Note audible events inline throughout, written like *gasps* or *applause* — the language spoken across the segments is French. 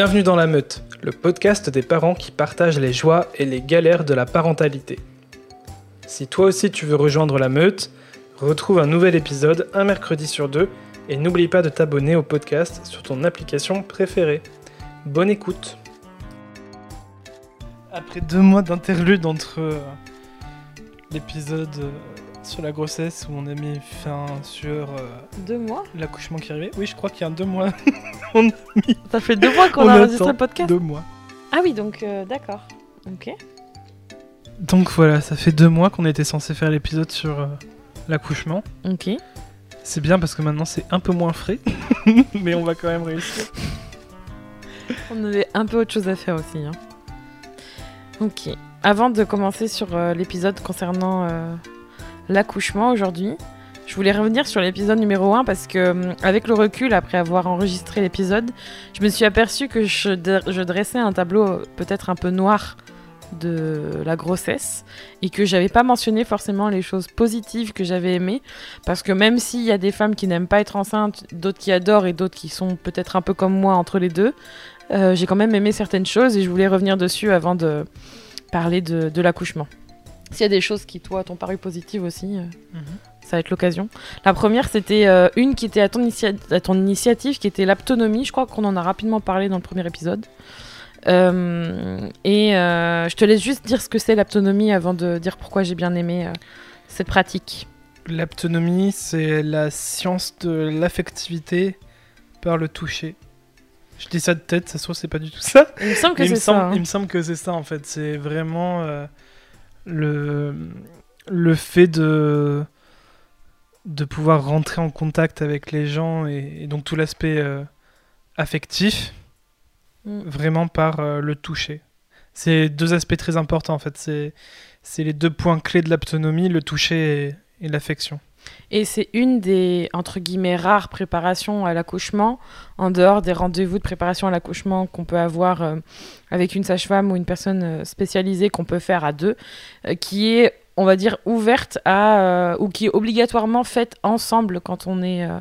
Bienvenue dans La Meute, le podcast des parents qui partagent les joies et les galères de la parentalité. Si toi aussi tu veux rejoindre La Meute, retrouve un nouvel épisode un mercredi sur deux et n'oublie pas de t'abonner au podcast sur ton application préférée. Bonne écoute Après deux mois d'interlude entre euh, l'épisode euh, sur la grossesse où on a mis fin sur euh, Deux mois? l'accouchement qui arrivait, oui je crois qu'il y a deux mois, *laughs* Ça fait deux mois qu'on On a enregistré le podcast deux mois. Ah oui, donc euh, d'accord. Ok. Donc voilà, ça fait deux mois qu'on était censé faire l'épisode sur euh, l'accouchement. Ok. C'est bien parce que maintenant c'est un peu moins frais, *laughs* mais on va quand même réussir. *laughs* On avait un peu autre chose à faire aussi. hein. Ok. Avant de commencer sur euh, l'épisode concernant euh, l'accouchement aujourd'hui, je voulais revenir sur l'épisode numéro 1 parce que, hum, avec le recul, après avoir enregistré l'épisode, je me suis aperçue que je, dre- je dressais un tableau euh, peut-être un peu noir de la grossesse et que j'avais pas mentionné forcément les choses positives que j'avais aimées parce que même s'il y a des femmes qui n'aiment pas être enceintes, d'autres qui adorent et d'autres qui sont peut-être un peu comme moi entre les deux, euh, j'ai quand même aimé certaines choses et je voulais revenir dessus avant de parler de, l'accouchement. S'il y a des choses qui, toi, t'ont paru positives aussi, euh, ça va être l'occasion. La première, c'était euh, une qui était à ton, initia- à ton initiative, qui était l'aptonomie. Je crois qu'on en a rapidement parlé dans le premier épisode. Euh, et euh, je te laisse juste dire ce que c'est l'aptonomie avant de dire pourquoi j'ai bien aimé cette pratique. L'aptonomie, c'est la science de l'affectivité par le toucher. Je dis ça de tête, ça se trouve c'est pas du tout ça. Il me semble que c'est ça. semble, hein. il me semble que c'est ça en fait. C'est vraiment le, le fait de, de pouvoir rentrer en contact avec les gens et, et donc tout l'aspect euh, affectif, Mm. vraiment par euh, le toucher. C'est deux aspects très importants en fait. C'est les deux points clés de l'aptonomie, le toucher et, et l'affection. Et c'est une des, entre guillemets, rares préparations à l'accouchement, en dehors des rendez-vous de préparation à l'accouchement qu'on peut avoir euh, avec une sage-femme ou une personne spécialisée qu'on peut faire à deux, euh, qui est, on va dire, ouverte à, euh, ou qui est obligatoirement faite ensemble quand on est... euh,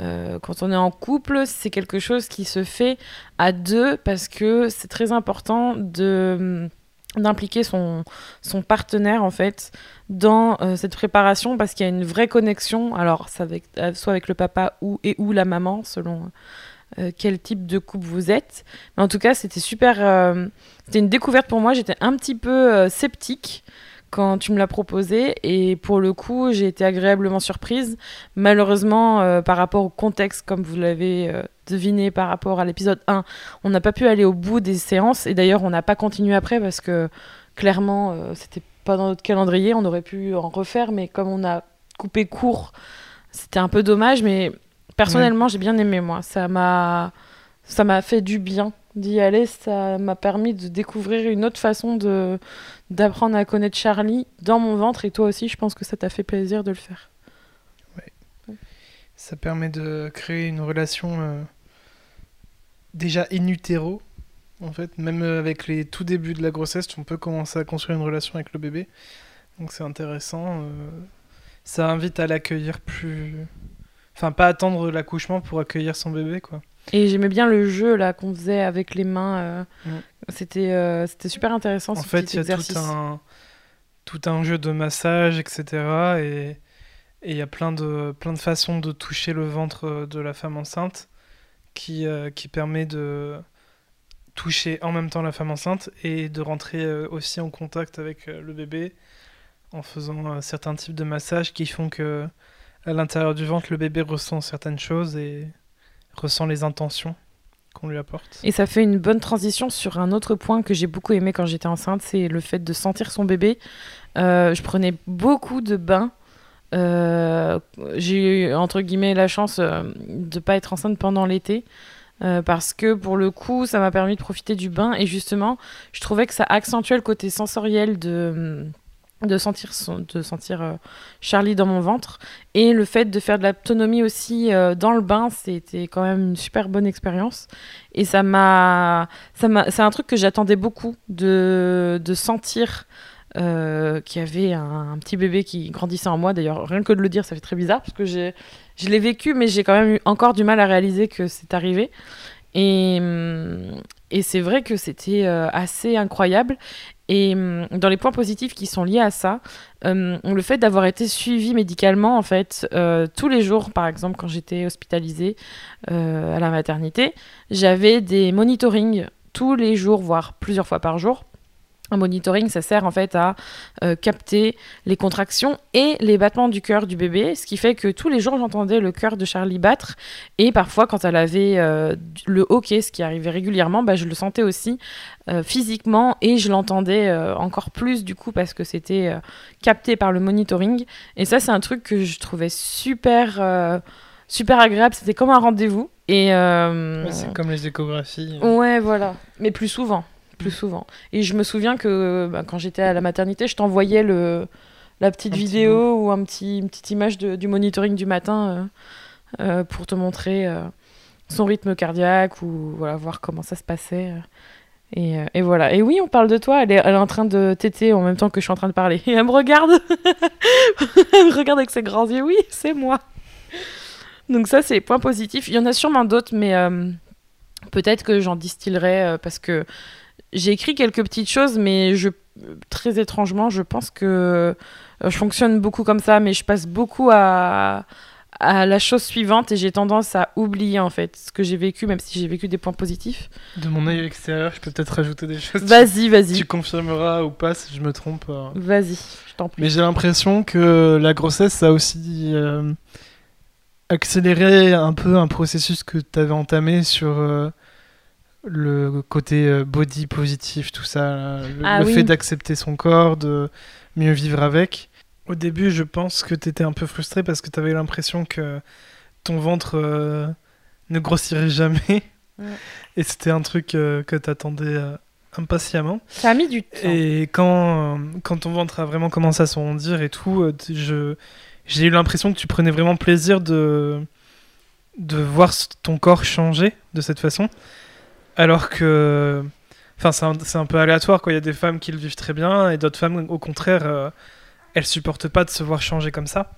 euh, quand on est en couple, c'est quelque chose qui se fait à deux parce que c'est très important de d'impliquer son, son partenaire en fait dans cette préparation parce qu'il y a une vraie connexion alors soit avec le papa ou et ou la maman selon quel type de couple vous êtes. Mais en tout cas c'était super c'était une découverte pour moi. J'étais un petit peu sceptique quand tu me l'as proposé. Et pour le coup j'ai été agréablement surprise. Malheureusement euh, par rapport au contexte comme vous l'avez euh, deviné par rapport à l'épisode 1 on n'a pas pu aller au bout des séances. Et d'ailleurs on n'a pas continué après parce que clairement euh, c'était pas dans notre calendrier. On aurait pu en refaire mais comme on a coupé court c'était un peu dommage. Mais personnellement j'ai bien aimé moi. Ça m'a ça m'a fait du bien d'y aller ça m'a permis de découvrir une autre façon de d'apprendre à connaître Charlie dans mon ventre et toi aussi je pense que ça t'a fait plaisir de le faire Ça permet de créer une relation euh, déjà in utero. En fait, même euh, avec les tout débuts de la grossesse, on peut commencer à construire une relation avec le bébé. Donc c'est intéressant. euh, ça invite à l'accueillir plus. Enfin, pas attendre l'accouchement pour accueillir son bébé, quoi. Et j'aimais bien le jeu là qu'on faisait avec les mains euh, c'était euh, c'était super intéressant En ce fait, il y a tout un, tout un jeu de massage, etc. Et et il y a plein de, plein de façons de toucher le ventre de la femme enceinte qui, euh, qui permet de toucher en même temps la femme enceinte et de rentrer aussi en contact avec le bébé en faisant certains types de massages qui font que à l'intérieur du ventre, le bébé ressent certaines choses et ressent les intentions qu'on lui apporte. Et ça fait une bonne transition sur un autre point que j'ai beaucoup aimé quand j'étais enceinte, c'est le fait de sentir son bébé. Euh, je prenais beaucoup de bains. Euh, j'ai eu entre guillemets la chance euh, de pas être enceinte pendant l'été parce que pour le coup ça m'a permis de profiter du bain et justement je trouvais que ça accentuait le côté sensoriel de de sentir de sentir euh, Charlie dans mon ventre. Et le fait de faire de l'autonomie aussi euh, dans le bain c'était quand même une super bonne expérience. Et ça m'a c'est un truc que j'attendais beaucoup de de sentir euh, qu'il y avait un, petit bébé qui grandissait en moi. D'ailleurs rien que de le dire ça fait très bizarre parce que je l'ai vécu mais j'ai quand même eu encore du mal à réaliser que c'est arrivé. Et, hum, et c'est vrai que c'était assez incroyable. Et hum, dans les points positifs qui sont liés à ça, hum, le fait d'avoir été suivi médicalement, en fait, euh, tous les jours, par exemple, quand j'étais hospitalisée euh, à la maternité, j'avais des monitorings tous les jours, voire plusieurs fois par jour un monitoring, ça sert en fait à euh, capter les contractions et les battements du cœur du bébé, ce qui fait que tous les jours j'entendais le cœur de Charlie battre. Et parfois quand elle avait euh, le hockey, ce qui arrivait régulièrement, bah, je le sentais aussi euh, physiquement et je l'entendais encore plus du coup parce que c'était capté par le monitoring. Et ça c'est un truc que je trouvais super super agréable, c'était comme un rendez-vous. Et c'est comme les échographies. Ouais voilà, mais plus souvent plus souvent. Et je me souviens que bah, quand j'étais à la maternité, je t'envoyais le la petite vidéo ou un petit, une petite image de, du monitoring du matin euh, euh, pour te montrer euh, son rythme cardiaque ou voilà, voir comment ça se passait. Et, et, voilà. Et oui, on parle de toi. Elle est, elle est en train de téter en même temps que je suis en train de parler. Et *laughs* elle me regarde. *laughs* elle me regarde avec ses grands yeux. Oui, c'est moi. Donc ça, c'est point positif. Il y en a sûrement d'autres, mais peut-être que j'en distillerai parce que j'ai écrit quelques petites choses, mais je, très étrangement, je pense que euh, je fonctionne beaucoup comme ça, mais je passe beaucoup à, à la chose suivante et j'ai tendance à oublier en fait ce que j'ai vécu, même si j'ai vécu des points positifs. De mon œil extérieur, je peux peut-être rajouter des choses. Vas-y, vas-y. Tu confirmeras ou pas si je me trompe. Euh. Vas-y, je t'en prie. Mais j'ai l'impression que la grossesse a aussi euh, accéléré un peu un processus que tu avais entamé sur le côté euh, body positif, tout ça, le, ah fait d'accepter son corps, de mieux vivre avec. Au début, je pense que tu étais un peu frustré parce que tu avais l'impression que ton ventre euh, ne grossirait jamais. Et c'était un truc euh, que tu attendais impatiemment. Ça a mis du temps. Et quand, quand ton ventre a vraiment commencé à s'arrondir et tout, je, j'ai eu l'impression que tu prenais vraiment plaisir de, de voir ton corps changer de cette façon. Alors que. Enfin, c'est un, peu aléatoire, quoi. Il y a des femmes qui le vivent très bien et d'autres femmes, au contraire, euh, elles supportent pas de se voir changer comme ça.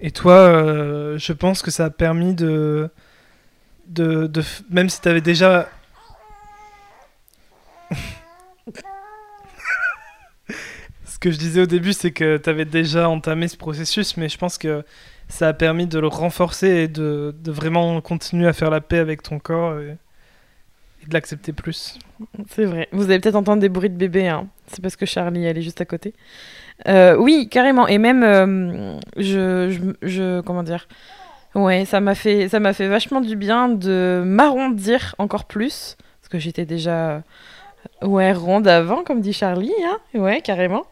Et toi, euh, je pense que ça a permis de. de, même si tu avais déjà. *laughs* ce que je disais au début, c'est que tu avais déjà entamé ce processus, mais je pense que ça a permis de le renforcer et de, vraiment continuer à faire la paix avec ton corps. De l'accepter plus. C'est vrai. Vous allez peut-être entendre des bruits de bébé. Hein. C'est parce que Charlie, elle est juste à côté. Euh, oui, carrément. Et même, euh, je, je, Comment dire? Ouais, ça m'a fait, ça m'a fait vachement du bien de m'arrondir encore plus. Parce que j'étais déjà. Ouais, ronde avant, comme dit Charlie. Hein ouais, carrément.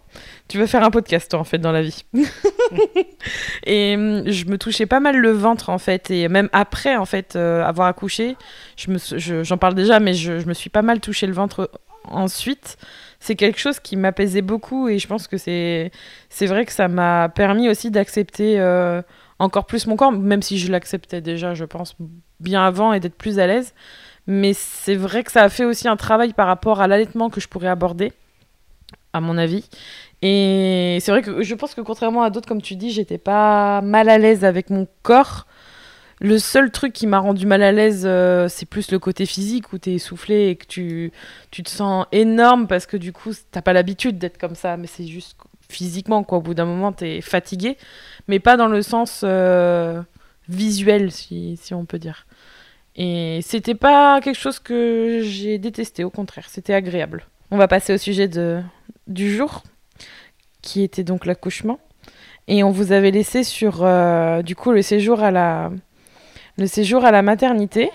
Tu veux faire un podcast, toi, en fait, dans la vie. *laughs* et hum, je me touchais pas mal le ventre, en fait. Et même après, en fait, euh, avoir accouché, j'en je j'en parle déjà, mais je, je, me suis pas mal touché le ventre ensuite. C'est quelque chose qui m'apaisait beaucoup et je pense que c'est vrai que ça m'a permis aussi d'accepter euh, encore plus mon corps, même si je l'acceptais déjà, je pense, bien avant et d'être plus à l'aise. Mais c'est vrai que ça a fait aussi un travail par rapport à l'allaitement que je pourrais aborder, à mon avis. Et c'est vrai que je pense que contrairement à d'autres, comme tu dis, j'étais pas mal à l'aise avec mon corps. Le seul truc qui m'a rendu mal à l'aise, euh, c'est plus le côté physique où tu es essoufflé et que tu, tu te sens énorme parce que du coup, t'as pas l'habitude d'être comme ça, mais c'est juste physiquement, quoi. Au bout d'un moment, tu es fatigué, mais pas dans le sens euh, visuel, si, si on peut dire. Et c'était pas quelque chose que j'ai détesté, au contraire, c'était agréable. On va passer au sujet de, du jour qui était donc l'accouchement. Et on vous avait laissé sur, euh, du coup, le séjour à la, le séjour à la maternité,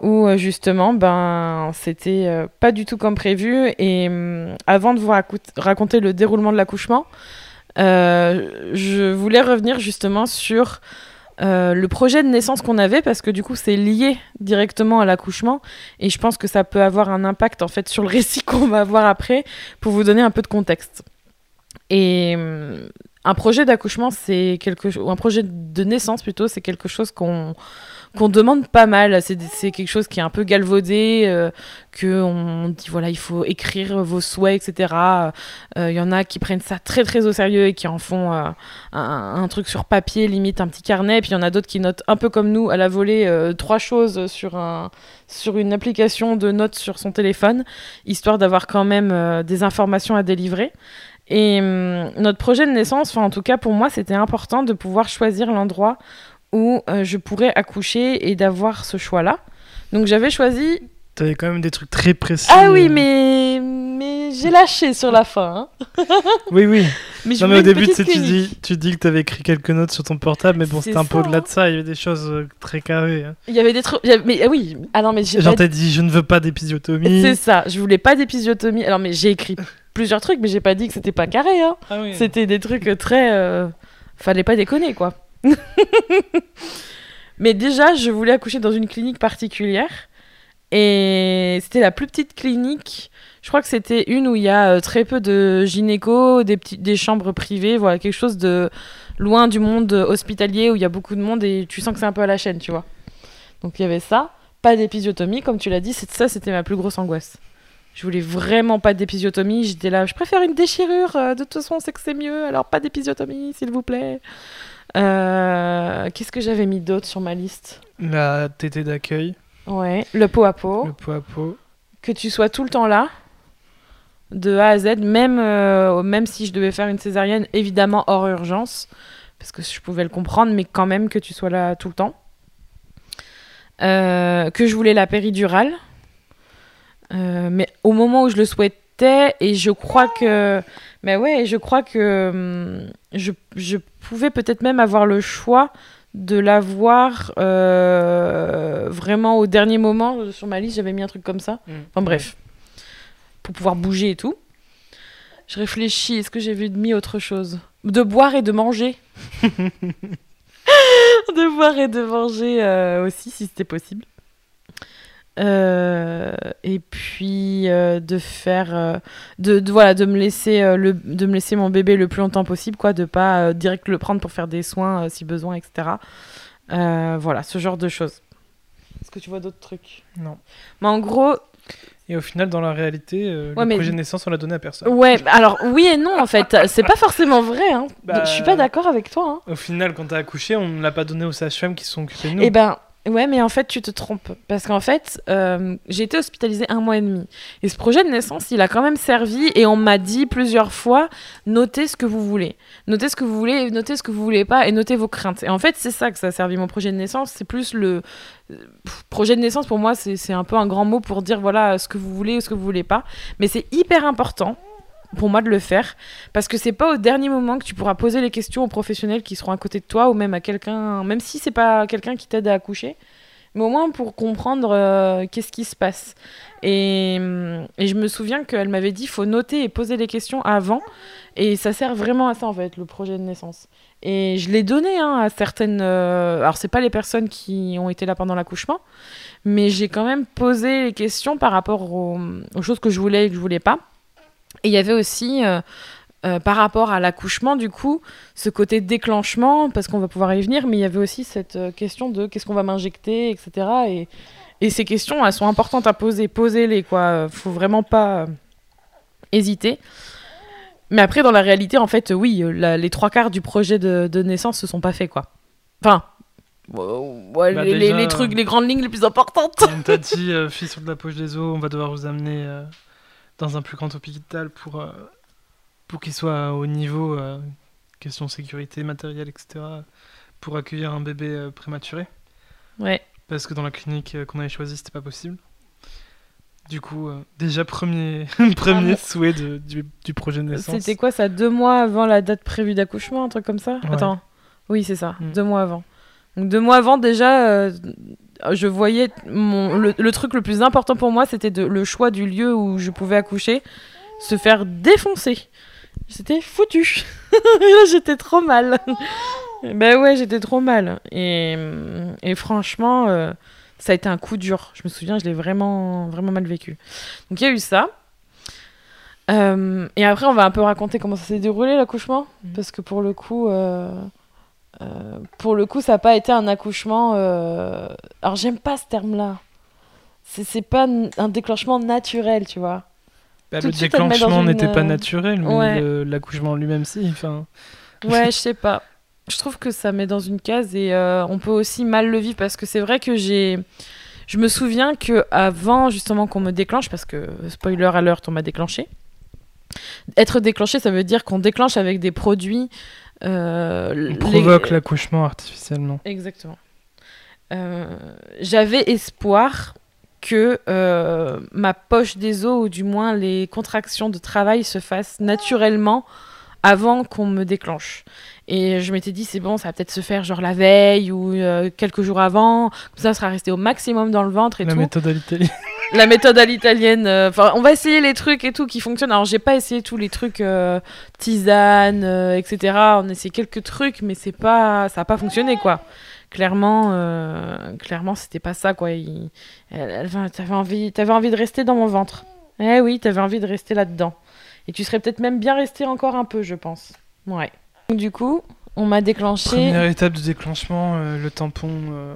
où euh, justement, ben, c'était euh, pas du tout comme prévu. Et hum, avant de vous raconter le déroulement de l'accouchement, je voulais revenir justement sur le projet de naissance qu'on avait parce que du coup c'est lié directement à l'accouchement et je pense que ça peut avoir un impact en fait sur le *laughs* récit qu'on va avoir après pour vous donner un peu de contexte. Et euh, un projet d'accouchement, c'est quelque chose, un projet de naissance plutôt, c'est quelque chose qu'on qu'on demande pas mal. C'est quelque chose qui est un peu galvaudé, euh, que on dit voilà, il faut écrire vos souhaits, etc. Il euh, y en a qui prennent ça très très au sérieux et qui en font euh, un, truc sur papier, limite un petit carnet. Puis il y en a d'autres qui notent un peu comme nous à la volée trois choses sur un sur une application de notes sur son téléphone, histoire d'avoir quand même des informations à délivrer. Et hum, notre projet de naissance, enfin en tout cas pour moi, c'était important de pouvoir choisir l'endroit où euh, je pourrais accoucher et d'avoir ce choix-là. Donc j'avais choisi. T'avais quand même des trucs très précis. Ah oui, mais, mais j'ai lâché sur la fin. Hein. *laughs* oui, oui. Mais, non, mais au début, tu dis, tu dis que t'avais écrit quelques notes sur ton portable, mais bon, c'était un peu au-delà de ça. Il y avait des choses euh, très carrées. Hein. Il y avait des trucs. Mais ah oui. Alors, mais Genre, t'as dit, je ne veux pas d'épisiotomie. C'est ça. Je voulais pas d'épisiotomie. Alors, mais j'ai écrit plusieurs trucs, mais j'ai pas dit que c'était pas carré. Hein. Ah oui. C'était des trucs très. Euh, fallait pas déconner, quoi. *laughs* Mais déjà, je voulais accoucher dans une clinique particulière. Et c'était la plus petite clinique. Je crois que c'était une où il y a euh, très peu de gynéco, des, des chambres privées, voilà, quelque chose de loin du monde hospitalier où il y a beaucoup de monde et tu sens que c'est un peu à la chaîne, tu vois. Donc il y avait ça. Pas d'épisiotomie, comme tu l'as dit, ça c'était ma plus grosse angoisse. Je voulais vraiment pas d'épisiotomie. J'étais là, je préfère une déchirure. Euh, de toute façon, on sait que c'est mieux. Alors pas d'épisiotomie, s'il vous plaît. Euh, qu'est-ce que j'avais mis d'autre sur ma liste La tétée d'accueil. Ouais, le pot à pot. Le pot à pot. Que tu sois tout le temps là, de A à Z, même, euh, même si je devais faire une césarienne, évidemment hors urgence, parce que je pouvais le comprendre, mais quand même que tu sois là tout le temps. Euh, que je voulais la péridurale. mais au moment où je le souhaitais, et je crois que mais ouais, je crois que hum, je, je, pouvais peut-être même avoir le choix de l'avoir euh, vraiment au dernier moment. Sur ma liste, j'avais mis un truc comme ça. Mmh. Enfin bref, pour pouvoir bouger et tout. Je réfléchis, est-ce que j'ai vu de mis autre chose? De boire et de manger. *laughs* *laughs* de boire et de manger euh, aussi, si c'était possible. Euh, et puis euh, de faire euh, de, voilà de me laisser le de me laisser mon bébé le plus longtemps possible quoi de pas direct le prendre pour faire des soins si besoin etc voilà ce genre de choses est-ce que tu vois d'autres trucs? Non mais en gros et au final, dans la réalité, le projet de naissance, on l'a donné à personne. Ouais, alors oui et non, en fait. *laughs* c'est pas forcément vrai. Hein. Bah, je suis pas d'accord avec toi. Hein. Au final, quand t'as accouché, on ne l'a pas donné aux sages-femmes qui sont occupées de nous. Eh ben, Ouais, mais en fait, tu te trompes. Parce qu'en fait, euh, j'ai été hospitalisée un mois et demi. Et ce projet de naissance, il a quand même servi. Et on m'a dit plusieurs fois notez ce que vous voulez. Notez ce que vous voulez, notez ce que vous voulez pas, et notez vos craintes. Et en fait, c'est ça que ça a servi mon projet de naissance. C'est plus le. projet de naissance, pour moi, c'est un peu un grand mot pour dire voilà ce que vous voulez ou ce que vous voulez pas. Mais c'est hyper important pour moi de le faire. Parce que c'est pas au dernier moment que tu pourras poser les questions aux professionnels qui seront à côté de toi ou même à quelqu'un même si c'est pas quelqu'un qui t'aide à accoucher mais au moins pour comprendre euh, qu'est-ce qui se passe. Et, et je me souviens qu'elle m'avait dit faut noter et poser les questions avant. Et ça sert vraiment à ça en fait le projet de naissance. Et je l'ai donné hein, à certaines euh, alors c'est pas les personnes qui ont été là pendant l'accouchement mais j'ai quand même posé les questions par rapport aux, aux choses que je voulais et que je voulais pas et il y avait aussi, euh, euh, par rapport à l'accouchement, du coup, ce côté déclenchement, parce qu'on va pouvoir y venir, mais il y avait aussi cette euh, question de qu'est-ce qu'on va m'injecter, etc. Et, et, ces questions, elles sont importantes à poser. Posez-les, quoi. Faut vraiment pas hésiter. Mais après, dans la réalité, en fait, oui, les trois quarts du projet de, de naissance se sont pas faits, quoi. Enfin, Ouais, bah, les, les, trucs, les grandes lignes les plus importantes. On t'a dit, fille sur de la poche des os, on va devoir vous amener dans un plus grand hôpital pour, euh, pour qu'il soit au niveau, euh, question sécurité, matériel, etc., pour accueillir un bébé euh, prématuré. Ouais. Parce que dans la clinique qu'on avait choisie, c'était pas possible. Du coup, déjà, premier, *laughs* premier ah, souhait de, du, du, projet de naissance. C'était quoi ça Deux mois avant la date prévue d'accouchement, un truc comme ça? Attends. Oui, c'est ça, mm. deux mois avant. Donc deux mois avant, déjà, je voyais mon, le, truc le plus important pour moi, c'était le choix du lieu où je pouvais accoucher, se faire défoncer. C'était foutu. *laughs* j'étais trop mal. ben ouais, j'étais trop mal. Et, et franchement, euh, ça a été un coup dur. Je me souviens, je l'ai vraiment, vraiment mal vécu. Donc il y a eu ça. Euh, et après, on va un peu raconter comment ça s'est déroulé l'accouchement, Mhm. parce que pour le coup, euh, euh, pour le coup, ça n'a pas été un accouchement. euh, Alors, j'aime pas ce terme-là. C'est pas un déclenchement naturel, tu vois. Bah, le suite, déclenchement une, n'était pas euh, naturel, mais ouais. l'accouchement lui-même, si. Enfin, Ouais, *laughs* je sais pas. Je trouve que ça met dans une case et euh, on peut aussi mal le vivre parce que c'est vrai que j'ai. Je me souviens que avant justement qu'on me déclenche, parce que spoiler alert, on m'a déclenché. Être déclenché, ça veut dire qu'on déclenche avec des produits. Euh, on les- provoque l'accouchement artificiellement. Exactement. Euh, J'avais espoir que euh, ma poche des os, ou du moins les contractions de travail, se fassent naturellement avant qu'on me déclenche. Et je m'étais dit, c'est bon, ça va peut-être se faire genre la veille ou euh, quelques jours avant, comme ça, ça sera resté au maximum dans le ventre et La tout. méthode à l'Italie. *laughs* La méthode à l'italienne. euh, on va essayer les trucs et tout qui fonctionnent. Alors, j'ai pas essayé tous les trucs euh, tisane, euh, etc. On a essayé quelques trucs, mais c'est pas, ça a pas fonctionné quoi. Clairement, clairement, c'était pas ça quoi. Il- enfin, t'avais envie, t'avais envie de rester dans mon ventre. Eh oui, t'avais envie de rester là-dedans. Et tu serais peut-être même bien resté encore un peu, je pense. Ouais. Donc, Du coup, on m'a déclenché. Première étape de déclenchement, euh, le tampon. euh,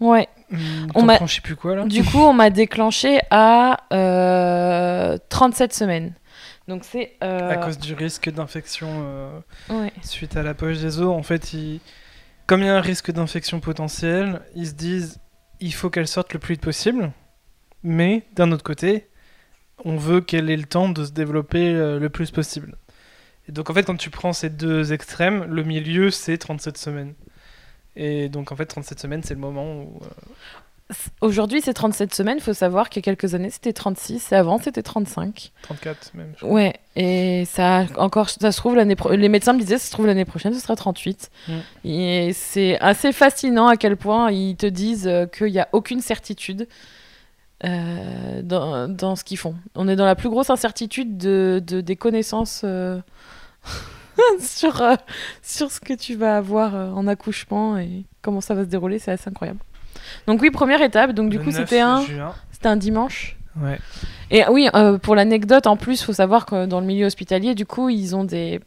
Ouais. hum, On m'a- je sais plus quoi là. Du coup, on m'a déclenché à euh, 37 semaines. Donc c'est... euh, À cause du risque d'infection euh, ouais. suite à la poche des os, en fait, ils- comme il y a un risque d'infection potentiel, ils se disent il faut qu'elle sorte le plus vite possible, mais d'un autre côté, on veut qu'elle ait le temps de se développer euh, le plus possible. Et donc en fait, quand tu prends ces deux extrêmes, le milieu c'est 37 semaines. Et donc en fait, 37 semaines, c'est le moment où. euh, Aujourd'hui, c'est 37 semaines. Il faut savoir qu'il y a quelques années, c'était 36. Et avant, c'était 35. 34 même. je crois. Ouais. Et ça, encore, ça se trouve, l'année pro- les médecins me disaient, ça se trouve, l'année prochaine, ce sera 38. Mm. Et c'est assez fascinant à quel point ils te disent euh, qu'il n'y a aucune certitude euh, dans, dans ce qu'ils font. On est dans la plus grosse incertitude de, de- des connaissances euh, *laughs* sur, euh, sur ce que tu vas avoir en accouchement et comment ça va se dérouler. C'est assez incroyable. Donc oui, première étape. Donc du Le coup, 9 c'était un, c'était un dimanche. Ouais. Et oui, pour l'anecdote, en plus, il faut savoir que dans le milieu hospitalier, du coup, ils ont des,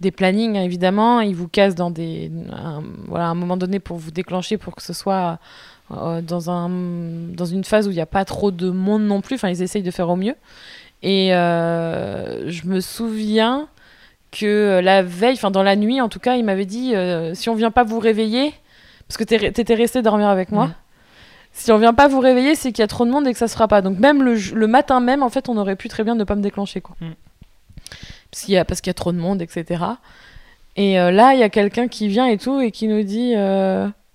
des plannings, hein, évidemment. Ils vous cassent dans des, un, voilà, un moment donné pour vous déclencher, pour que ce soit euh, dans, un, dans une phase où il n'y a pas trop de monde non plus. Enfin, ils essayent de faire au mieux. Et euh, je me souviens que la veille, enfin dans la nuit en tout cas, il m'avait dit euh, si on vient pas vous réveiller, parce que t'étais resté dormir avec moi, si on vient pas vous réveiller, c'est qu'il y a trop de monde et que ça se fera pas. Donc même le, matin même, en fait, on aurait pu très bien ne pas me déclencher quoi. Mhm. Parce qu'il y a parce qu'il y a trop de monde, etc. Et euh, là, il y a quelqu'un qui vient et tout et qui nous dit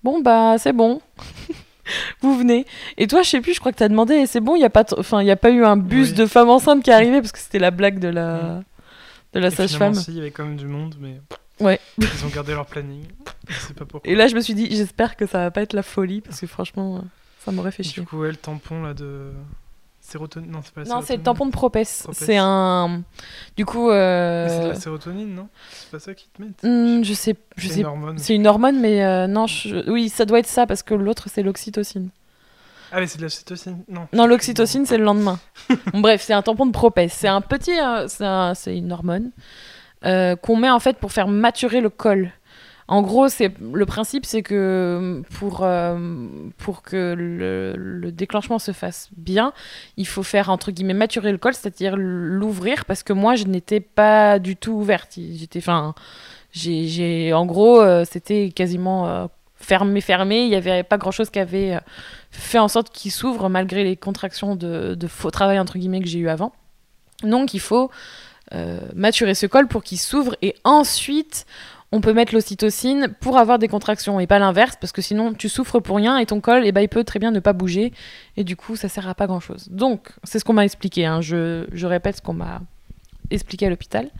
bon bah c'est bon. *laughs* Vous venez. Et toi, je sais plus, je crois que tu as demandé, et c'est bon, il n'y a, pas enfin, y a pas eu un bus Oui. de femmes enceintes qui est arrivé, parce que c'était la blague de la, de la sage-femme. si, il y avait quand même du monde, mais Ouais. ils ont gardé leur planning. Je sais pas pourquoi. Et là, je me suis dit, j'espère que ça va pas être la folie, parce que franchement, ça m'aurait fait chier. Du coup, ouais, le tampon là de sérotonine. Non, c'est pas la Non, c'est le tampon de. Propes. C'est un. Du coup. euh, Mais c'est de la sérotonine, non? C'est pas ça qu'ils te mettent hmm, je sais. Je C'est sais une hormone. C'est une hormone, mais euh, non, je- oui, ça doit être ça, parce que l'autre, c'est l'oxytocine. Ah, mais c'est de la cytocine Non. Non, l'oxytocine, c'est le lendemain. *laughs* Bon, bref, c'est un tampon de Propes. C'est un petit. euh, c'est un- c'est une hormone qu'on met en fait pour faire maturer le col. En gros, c'est le principe, c'est que pour, euh, pour que le, le déclenchement se fasse bien, il faut faire entre guillemets maturer le col, c'est-à-dire l'ouvrir, parce que moi, je n'étais pas du tout ouverte. J'étais, enfin, j'ai, en gros, euh, c'était quasiment euh, fermé, fermé. Il n'y avait pas grand-chose qui avait euh, fait en sorte qu'il s'ouvre malgré les contractions de, de faux travail entre guillemets que j'ai eu avant. Donc, il faut maturer ce col pour qu'il s'ouvre et ensuite on peut mettre l'ocytocine pour avoir des contractions et pas l'inverse parce que sinon tu souffres pour rien et ton col eh ben, il peut très bien ne pas bouger et du coup ça sert à pas grand chose. Donc c'est ce qu'on m'a expliqué, hein. je, répète ce qu'on m'a expliqué à l'hôpital.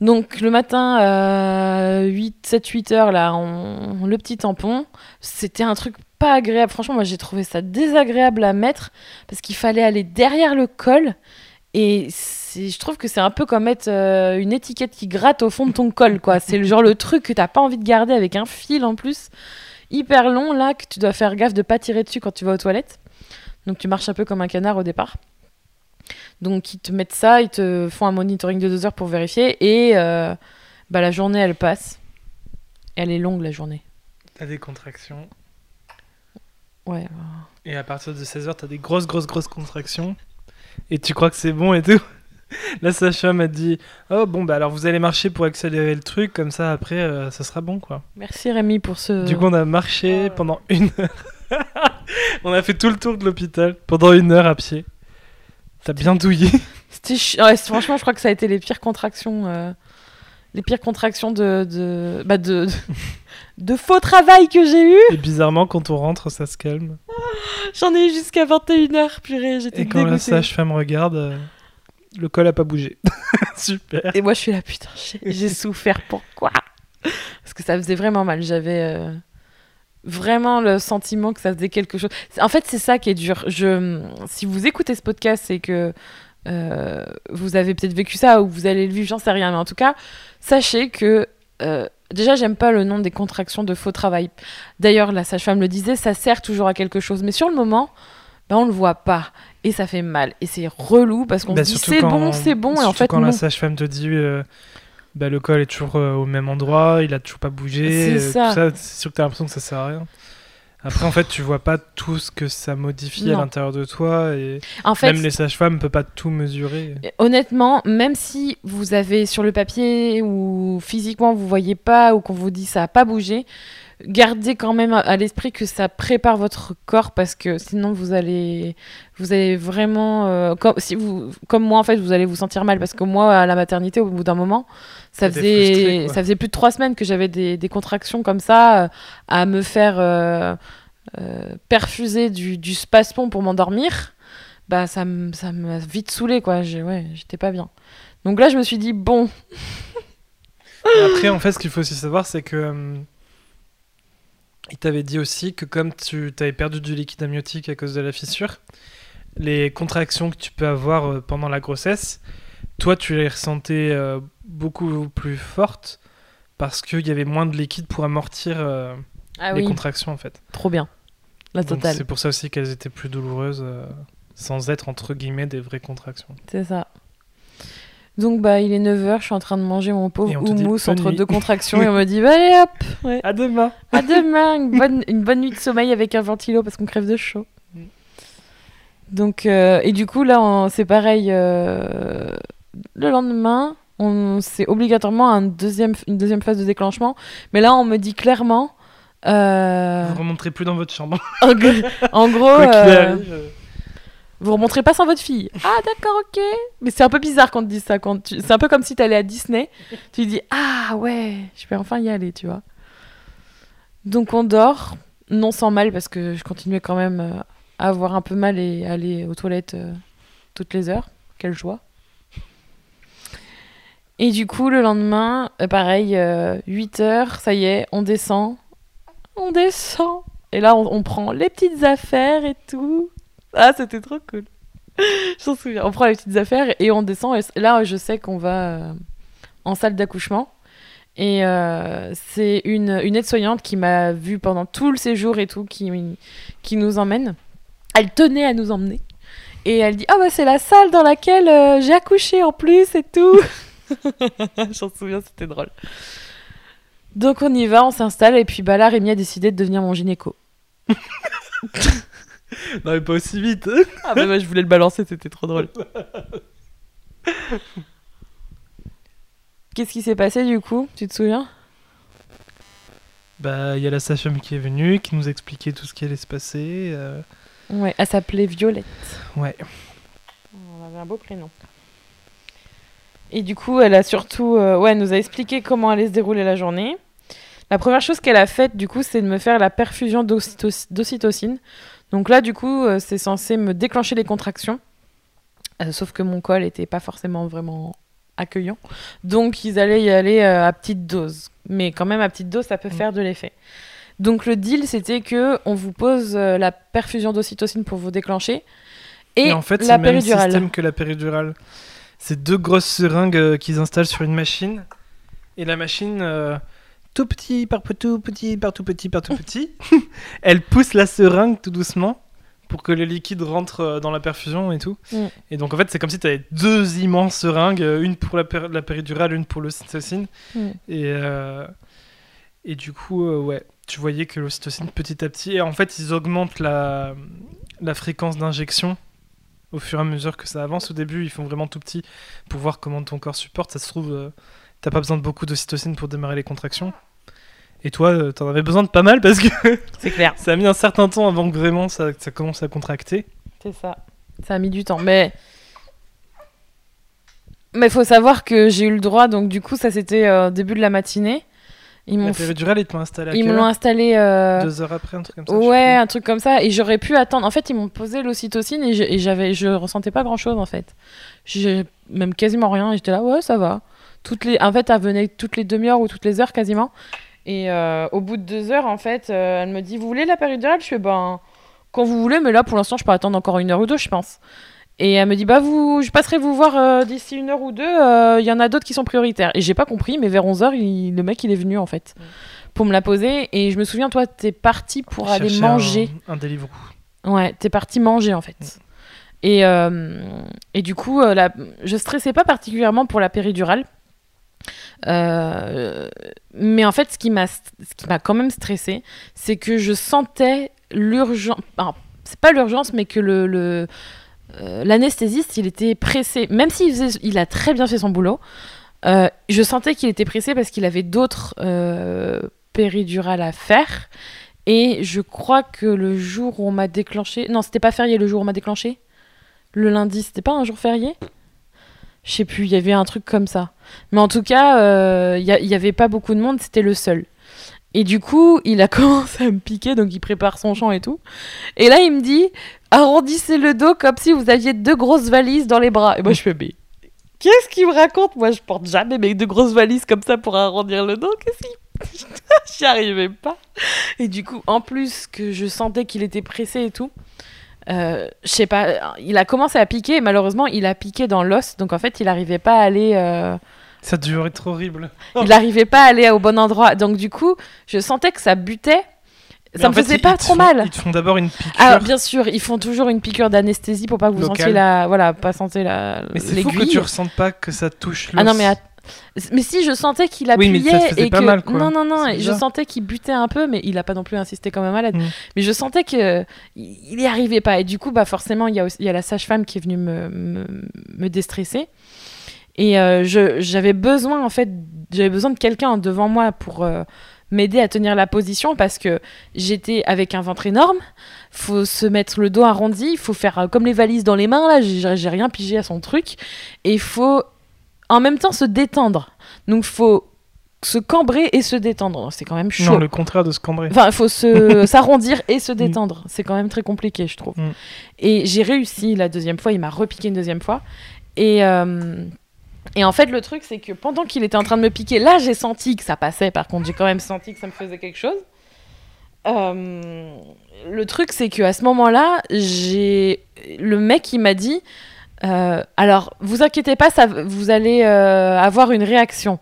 Donc le matin, euh, 8, 7, 8 heures, là, on, le petit tampon, c'était un truc pas agréable. Franchement, moi j'ai trouvé ça désagréable à mettre parce qu'il fallait aller derrière le col et je trouve que c'est un peu comme mettre euh, une étiquette qui gratte au fond de ton col, quoi. C'est le genre le truc que t'as pas envie de garder avec un fil en plus, hyper long, là, que tu dois faire gaffe de pas tirer dessus quand tu vas aux toilettes. Donc tu marches un peu comme un canard au départ. Donc ils te mettent ça, ils te font un monitoring de deux heures pour vérifier et euh, bah, la journée elle passe. Elle est longue la journée. T'as des contractions. Ouais. Et à partir de 16h, t'as des grosses, grosses, grosses contractions. Et tu crois que c'est bon et tout? La sage-femme a dit Oh, bon, bah alors vous allez marcher pour accélérer le truc, comme ça après, euh, ça sera bon, quoi. Merci Rémi pour ce. Du coup, on a marché pendant une heure. *laughs* on a fait tout le tour de l'hôpital pendant une heure à pied. T'as bien douillé. *laughs* C'était ouais, franchement, je crois que ça a été les pires contractions. euh, Les pires contractions de, de, bah de, de, *laughs* faux travail que j'ai eu. Et bizarrement, quand on rentre, ça se calme. J'en ai eu jusqu'à 21h, purée, j'étais Et quand la dégoûtée. sage-femme regarde, euh, le col a pas bougé. *laughs* Super. Et moi, je suis là, putain, j'ai *laughs* souffert, pourquoi? Parce que ça faisait vraiment mal. J'avais euh, vraiment le sentiment que ça faisait quelque chose. En fait, c'est ça qui est dur. Je, si vous écoutez ce podcast, c'est que euh, vous avez peut-être vécu ça ou vous allez le vivre, j'en sais rien. Mais en tout cas, sachez que. euh, Déjà, j'aime pas le nom des contractions de faux travail. D'ailleurs, la sage-femme le disait, ça sert toujours à quelque chose. Mais sur le moment, ben, on le voit pas. Et ça fait mal. Et c'est relou parce qu'on Bah, dit c'est bon, c'est bon. Et en surtout fait, quand non. la sage-femme te dit euh, bah, le col est toujours euh, au même endroit, il a toujours pas bougé, C'est euh, c'est sûr que t'as l'impression que ça sert à rien. Après, en fait, tu vois pas tout ce que ça modifie à l'intérieur de toi et En fait, même les sages-femmes peuvent pas tout mesurer. Honnêtement, même si vous avez sur le papier ou physiquement vous voyez pas ou qu'on vous dit ça a pas bougé, gardez quand même à- l'esprit que ça prépare votre corps parce que sinon vous allez vous allez vraiment euh, comme si vous comme moi en fait vous allez vous sentir mal parce que moi à la maternité au bout d'un moment ça faisait ça faisait plus de trois semaines que j'avais des, des contractions comme ça euh, à me faire euh, perfuser du, du spasmon pour m'endormir. Bah ça ça m'a vite saoulé quoi. J'ai ouais j'étais pas bien. Donc là je me suis dit bon. *laughs* Et après, en fait, ce qu'il faut aussi savoir, c'est que il t'avait dit aussi que comme tu avais perdu du liquide amniotique à cause de la fissure, les contractions que tu peux avoir euh, pendant la grossesse, toi, tu les ressentais euh, beaucoup plus fortes parce qu'il y avait moins de liquide pour amortir euh, ah les oui contractions, en fait. trop bien la totale c'est pour ça aussi qu'elles étaient plus douloureuses, sans être entre guillemets des vraies contractions. C'est ça. Donc bah il est 9h, je suis en train de manger mon pauvre houmous entre nuit. deux contractions et on *laughs* me dit bah, allez hop, ouais. À demain. à demain, une *laughs* bonne, une bonne nuit de sommeil avec un ventilo parce qu'on crève de chaud. Mm. Donc euh, et du coup là c'est pareil euh, le lendemain, on c'est obligatoirement un deuxième, une deuxième phase de déclenchement, mais là on me dit clairement euh, Vous remonterez plus dans votre chambre. en gros *laughs* Quoi qu'il euh, arrive, euh, vous remonterez pas sans votre fille. *laughs* Ah d'accord, ok. Mais c'est un peu bizarre quand on te dit ça. Quand tu... C'est un peu comme si t'allais à Disney. Tu dis ah ouais, je vais enfin y aller, tu vois. Donc on dort, non sans mal parce que je continuais quand même euh, à avoir un peu mal et aller aux toilettes euh, toutes les heures. Quelle joie. Et du coup le lendemain, euh, pareil, 8 heures, ça y est, on descend. On descend. Et là on, on prend les petites affaires et tout. Ah, c'était trop cool. *laughs* Je. On prend les petites affaires et on descend. Et là, je sais qu'on va euh, en salle d'accouchement. Et euh, c'est une, une aide-soignante qui m'a vue pendant tout le séjour et tout, qui, qui nous emmène. Elle tenait à nous emmener. Et elle dit Ah, bah, c'est la salle dans laquelle euh, j'ai accouché en plus et tout. *laughs* J'en souviens, c'était drôle. Donc, on y va, on s'installe. Et puis, bah, là, Rémi a décidé de devenir mon gynéco. *laughs* Non, mais pas aussi vite. Ah, bah, moi, je voulais le balancer, c'était trop drôle. Qu'est-ce qui s'est passé du coup? Tu te souviens? Bah, il y a la sage-femme qui est venue, qui nous expliquait tout ce qui allait se passer. euh, Ouais, elle s'appelait Violette. Ouais. On avait un beau prénom. Et du coup, elle a surtout, euh, ouais, elle nous a expliqué comment allait se dérouler la journée. La première chose qu'elle a faite, du coup, c'est de me faire la perfusion d'ocyto- d'ocytocine. Donc là, du coup, euh, c'est censé me déclencher les contractions. Euh, sauf que mon col n'était pas forcément vraiment accueillant. Donc, ils allaient y aller euh, à petite dose. Mais quand même, à petite dose, ça peut Mm. faire de l'effet. Donc, le deal, c'était que on vous pose euh, la perfusion d'ocytocine pour vous déclencher. Et, Et, en fait, c'est la le même péridurale. système que la péridurale. C'est deux grosses seringues qu'ils installent sur une machine. Et la machine, tout petit par tout petit par tout petit par tout petit, *laughs* elle pousse la seringue tout doucement pour que les liquides rentrent euh, dans la perfusion et tout. Mm. Et donc en fait, c'est comme si tu avais deux immenses seringues, euh, une pour la, péri- la péridurale, une pour l'ocytocine. Mm. Et, euh, et du coup, euh, ouais, tu voyais que l'ocytocine petit à petit. Et en fait, ils augmentent la, la fréquence d'injection au fur et à mesure que ça avance. Au début, ils font vraiment tout petit pour voir comment ton corps supporte. Ça se trouve, euh, t'as pas besoin de beaucoup d'ocytocine pour démarrer les contractions. Et toi, euh, t'en avais besoin de pas mal parce que *laughs* C'est clair. ça a mis un certain temps avant que vraiment ça, ça commence à contracter. C'est ça. Ça a mis du temps. Mais. Mais faut savoir que j'ai eu le droit, donc du coup, ça c'était euh, début de la matinée. Ils m'ont péridurale, ils te l'ont installé à ils heure installé. euh, Deux heures après, un truc comme ça Ouais, un truc comme ça. Et j'aurais pu attendre. En fait, ils m'ont posé l'ocytocine et je- et j'avais, je ressentais pas grand chose en fait. J'ai même quasiment rien. Et j'étais là, ouais, ça va. Toutes les, en fait, elle venait toutes les demi-heures ou toutes les heures quasiment. Et euh, au bout de deux heures, en fait, euh, elle me dit, vous voulez la péridurale? Je fais, ben, quand vous voulez, mais là, pour l'instant, je peux attendre encore une heure ou deux, je pense. Et elle me dit, bah, vous, je passerai vous voir euh, d'ici une heure ou deux. Il y en a d'autres qui sont prioritaires. Et j'ai pas compris, mais vers 11 heures, il- le mec, il est venu en fait. Pour me la poser. Et je me souviens, toi, t'es parti pour aller manger. Un, un Deliveroo. Ouais, t'es parti manger en fait. Et, euh, et du coup, la... je stressais pas particulièrement pour la péridurale. Euh, mais en fait, ce qui m'a ce qui m'a quand même stressé, c'est que je sentais l'urgence. c'est pas l'urgence, mais que le. euh, L'anesthésiste, il était pressé, même s'il a très bien fait son boulot. euh, je sentais qu'il était pressé parce qu'il avait d'autres péridurales à faire. Et je crois que le jour où on m'a déclenché. Non, c'était pas férié le jour où on m'a déclenché? Le lundi, c'était pas un jour férié? Je sais plus, il y avait un truc comme ça. Mais en tout cas, euh, il y, a- il y avait pas beaucoup de monde, c'était le seul. Et du coup, il a *laughs* commencé à me piquer, donc il prépare son champ et tout. Et là, il me dit arrondissez le dos comme si vous aviez deux grosses valises dans les bras. Et moi, je fais mais. Qu'est-ce qu'il me raconte? Moi, je porte jamais mes deux grosses valises comme ça pour arrondir le dos. Qu'est-ce qu'il. *laughs* J'y arrivais pas. Et du coup, en plus que je sentais qu'il était pressé et tout, euh, je sais pas, il a commencé à piquer et malheureusement, il a piqué dans l'os. Donc en fait, il n'arrivait pas à aller. euh, Ça devait être horrible. *laughs* il n'arrivait pas à aller au bon endroit. Donc du coup, je sentais que ça butait. Mais Ça me faisait pas trop font- mal. Ils te font d'abord une piqûre. Ah, bien sûr, ils font toujours une piqûre d'anesthésie pour pas que vous sentiez la, voilà, pas sentiez la mais c'est fou que tu ressentes pas que ça touche l'os. Ah non mais att- mais si je sentais qu'il Oui, appuyait mais ça te faisait et pas que mal, quoi. non non non, je sentais qu'il butait un peu mais il a pas non plus insisté comme un malade. Mm. Mais je sentais que il y arrivait pas et du coup bah forcément il y a aussi- il y a la sage-femme qui est venue me, me, me déstresser. Et euh, je- j'avais besoin en fait j'avais besoin de quelqu'un devant moi pour euh, m'aider à tenir la position parce que j'étais avec un ventre énorme, faut se mettre le dos arrondi, il faut faire euh, comme les valises dans les mains là, j'ai rien pigé à son truc et il faut en même temps se détendre. Donc faut se cambrer et se détendre. C'est quand même chaud. Non, le contraire de se cambrer. Enfin, il faut se *laughs* s'arrondir et se détendre. C'est quand même très compliqué, je trouve. Mm. Et j'ai réussi la deuxième fois. Il m'a repiqué une deuxième fois. Et, euh, et en fait, le truc, c'est que pendant qu'il était en train de me piquer, là, j'ai senti que ça passait. Par contre, j'ai quand même senti que ça me faisait quelque chose. Euh, le truc, c'est qu'à ce moment-là, j'ai le mec, il m'a dit. Euh, alors, vous inquiétez pas, ça, vous allez euh, avoir une réaction.